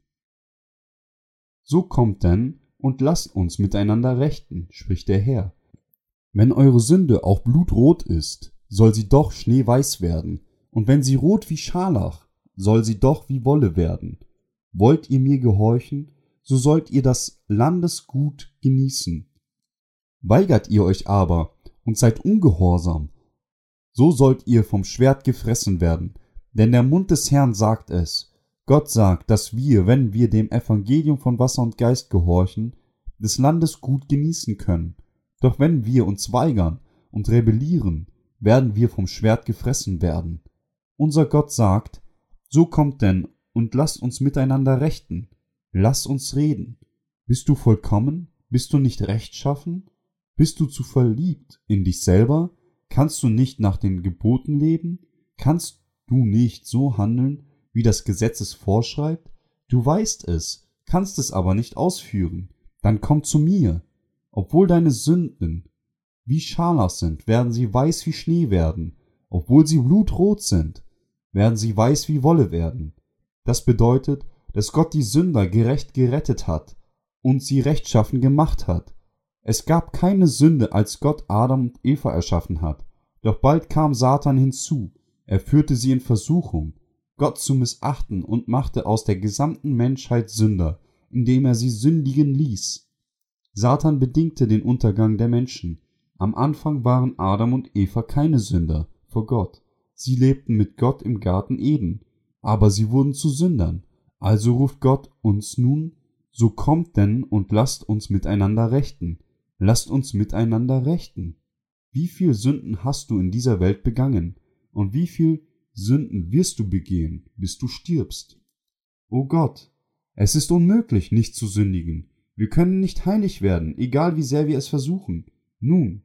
So kommt denn und lasst uns miteinander rechten, spricht der Herr. Wenn eure Sünde auch blutrot ist, soll sie doch schneeweiß werden, und wenn sie rot wie Scharlach, soll sie doch wie Wolle werden. Wollt ihr mir gehorchen, so sollt ihr das Landesgut genießen. Weigert ihr euch aber und seid ungehorsam, so sollt ihr vom Schwert gefressen werden, denn der Mund des Herrn sagt es. Gott sagt, dass wir, wenn wir dem Evangelium von Wasser und Geist gehorchen, des Landes gut genießen können. Doch wenn wir uns weigern und rebellieren, werden wir vom Schwert gefressen werden. Unser Gott sagt, so kommt denn und lasst uns miteinander rechten. Lass uns reden. Bist du vollkommen? Bist du nicht rechtschaffen? Bist du zu verliebt in dich selber? Kannst du nicht nach den Geboten leben? Kannst du nicht so handeln, wie das Gesetz es vorschreibt? Du weißt es, kannst es aber nicht ausführen. Dann komm zu mir. Obwohl deine Sünden wie Scharlach sind, werden sie weiß wie Schnee werden. Obwohl sie blutrot sind, werden sie weiß wie Wolle werden. Das bedeutet, dass Gott die Sünder gerecht gerettet hat und sie rechtschaffen gemacht hat. Es gab keine Sünde, als Gott Adam und Eva erschaffen hat. Doch bald kam Satan hinzu. Er führte sie in Versuchung, Gott zu missachten und machte aus der gesamten Menschheit Sünder, indem er sie sündigen ließ. Satan bedingte den Untergang der Menschen. Am Anfang waren Adam und Eva keine Sünder vor Gott. Sie lebten mit Gott im Garten Eden, aber sie wurden zu Sündern. Also ruft Gott uns nun, so kommt denn und lasst uns miteinander rechten. Lasst uns miteinander rechten. Wie viel Sünden hast du in dieser Welt begangen? Und wie viel Sünden wirst du begehen, bis du stirbst? O Gott, es ist unmöglich, nicht zu sündigen. Wir können nicht heilig werden, egal wie sehr wir es versuchen. Nun,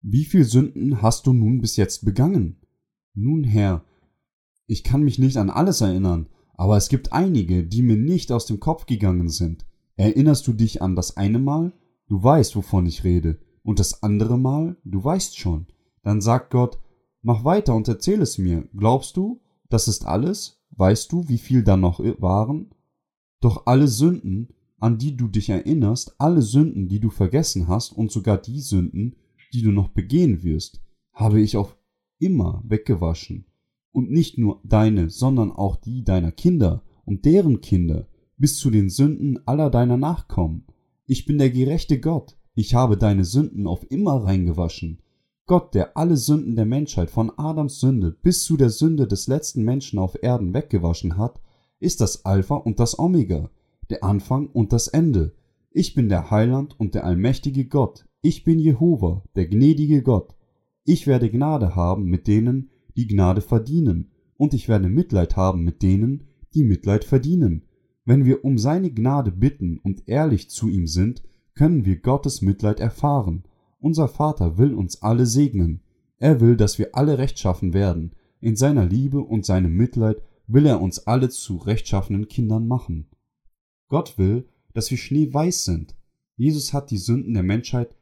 wie viel Sünden hast du nun bis jetzt begangen? Nun, Herr, ich kann mich nicht an alles erinnern, aber es gibt einige, die mir nicht aus dem Kopf gegangen sind. Erinnerst du dich an das eine Mal? Du weißt, wovon ich rede. Und das andere Mal? Du weißt schon. Dann sagt Gott, mach weiter und erzähl es mir. Glaubst du, das ist alles? Weißt du, wie viel da noch waren? Doch alle Sünden, an die du dich erinnerst, alle Sünden, die du vergessen hast und sogar die Sünden, die du noch begehen wirst, habe ich auf immer weggewaschen und nicht nur deine, sondern auch die deiner Kinder und deren Kinder, bis zu den Sünden aller deiner Nachkommen. Ich bin der gerechte Gott, ich habe deine Sünden auf immer reingewaschen. Gott, der alle Sünden der Menschheit von Adams Sünde bis zu der Sünde des letzten Menschen auf Erden weggewaschen hat, ist das Alpha und das Omega, der Anfang und das Ende. Ich bin der Heiland und der allmächtige Gott. Ich bin Jehova, der gnädige Gott. Ich werde Gnade haben mit denen, die Gnade verdienen, und ich werde Mitleid haben mit denen, die Mitleid verdienen. Wenn wir um seine Gnade bitten und ehrlich zu ihm sind, können wir Gottes Mitleid erfahren. Unser Vater will uns alle segnen. Er will, dass wir alle rechtschaffen werden. In seiner Liebe und seinem Mitleid will er uns alle zu rechtschaffenen Kindern machen. Gott will, dass wir schneeweiß sind. Jesus hat die Sünden der Menschheit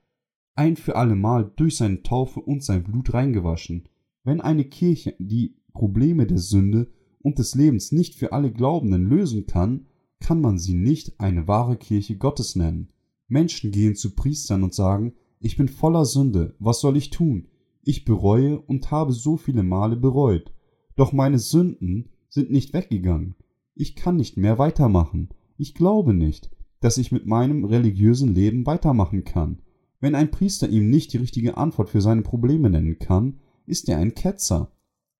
ein für allemal durch seine Taufe und sein Blut reingewaschen. Wenn eine Kirche die Probleme der Sünde und des Lebens nicht für alle Glaubenden lösen kann, kann man sie nicht eine wahre Kirche Gottes nennen. Menschen gehen zu Priestern und sagen, ich bin voller Sünde, was soll ich tun? Ich bereue und habe so viele Male bereut. Doch meine Sünden sind nicht weggegangen. Ich kann nicht mehr weitermachen. Ich glaube nicht, dass ich mit meinem religiösen Leben weitermachen kann. Wenn ein Priester ihm nicht die richtige Antwort für seine Probleme nennen kann, ist er ein Ketzer.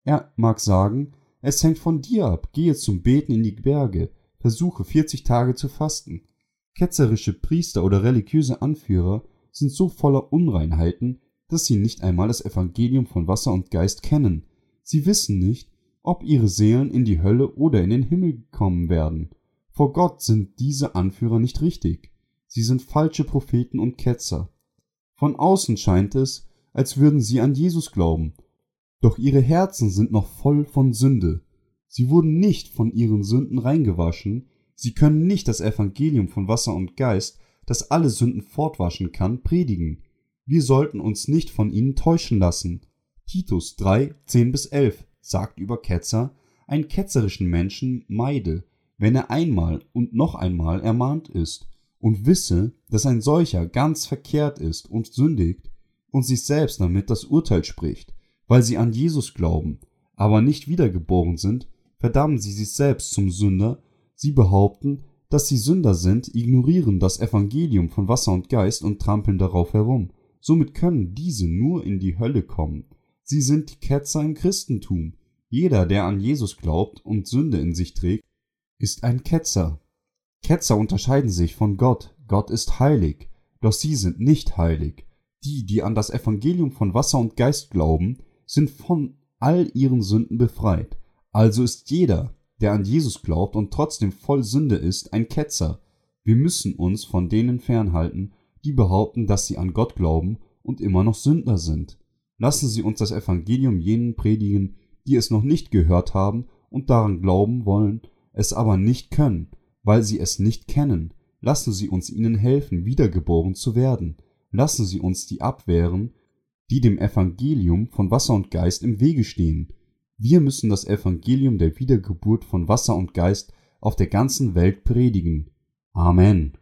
Er mag sagen, es hängt von dir ab, gehe zum Beten in die Berge, versuche 40 Tage zu fasten. Ketzerische Priester oder religiöse Anführer sind so voller Unreinheiten, dass sie nicht einmal das Evangelium von Wasser und Geist kennen. Sie wissen nicht, ob ihre Seelen in die Hölle oder in den Himmel kommen werden. Vor Gott sind diese Anführer nicht richtig. Sie sind falsche Propheten und Ketzer. Von außen scheint es, als würden sie an Jesus glauben, doch ihre Herzen sind noch voll von Sünde. Sie wurden nicht von ihren Sünden reingewaschen, sie können nicht das Evangelium von Wasser und Geist, das alle Sünden fortwaschen kann, predigen. Wir sollten uns nicht von ihnen täuschen lassen. Titus 3, 10 bis 11 sagt über Ketzer, einen ketzerischen Menschen meide, wenn er einmal und noch einmal ermahnt ist, und wisse, dass ein solcher ganz verkehrt ist und sündigt und sich selbst damit das Urteil spricht, weil sie an Jesus glauben, aber nicht wiedergeboren sind, verdammen sie sich selbst zum Sünder, sie behaupten, dass sie Sünder sind, ignorieren das Evangelium von Wasser und Geist und trampeln darauf herum. Somit können diese nur in die Hölle kommen. Sie sind die Ketzer im Christentum. Jeder, der an Jesus glaubt und Sünde in sich trägt, ist ein Ketzer. Ketzer unterscheiden sich von Gott. Gott ist heilig, doch sie sind nicht heilig. Die, die an das Evangelium von Wasser und Geist glauben, sind von all ihren Sünden befreit. Also ist jeder, der an Jesus glaubt und trotzdem voll Sünde ist, ein Ketzer. Wir müssen uns von denen fernhalten, die behaupten, dass sie an Gott glauben und immer noch Sünder sind. Lassen Sie uns das Evangelium jenen predigen, die es noch nicht gehört haben und daran glauben wollen, es aber nicht können, weil sie es nicht kennen. Lassen Sie uns ihnen helfen, wiedergeboren zu werden. Lassen Sie uns die abwehren, die dem Evangelium von Wasser und Geist im Wege stehen. Wir müssen das Evangelium der Wiedergeburt von Wasser und Geist auf der ganzen Welt predigen. Amen.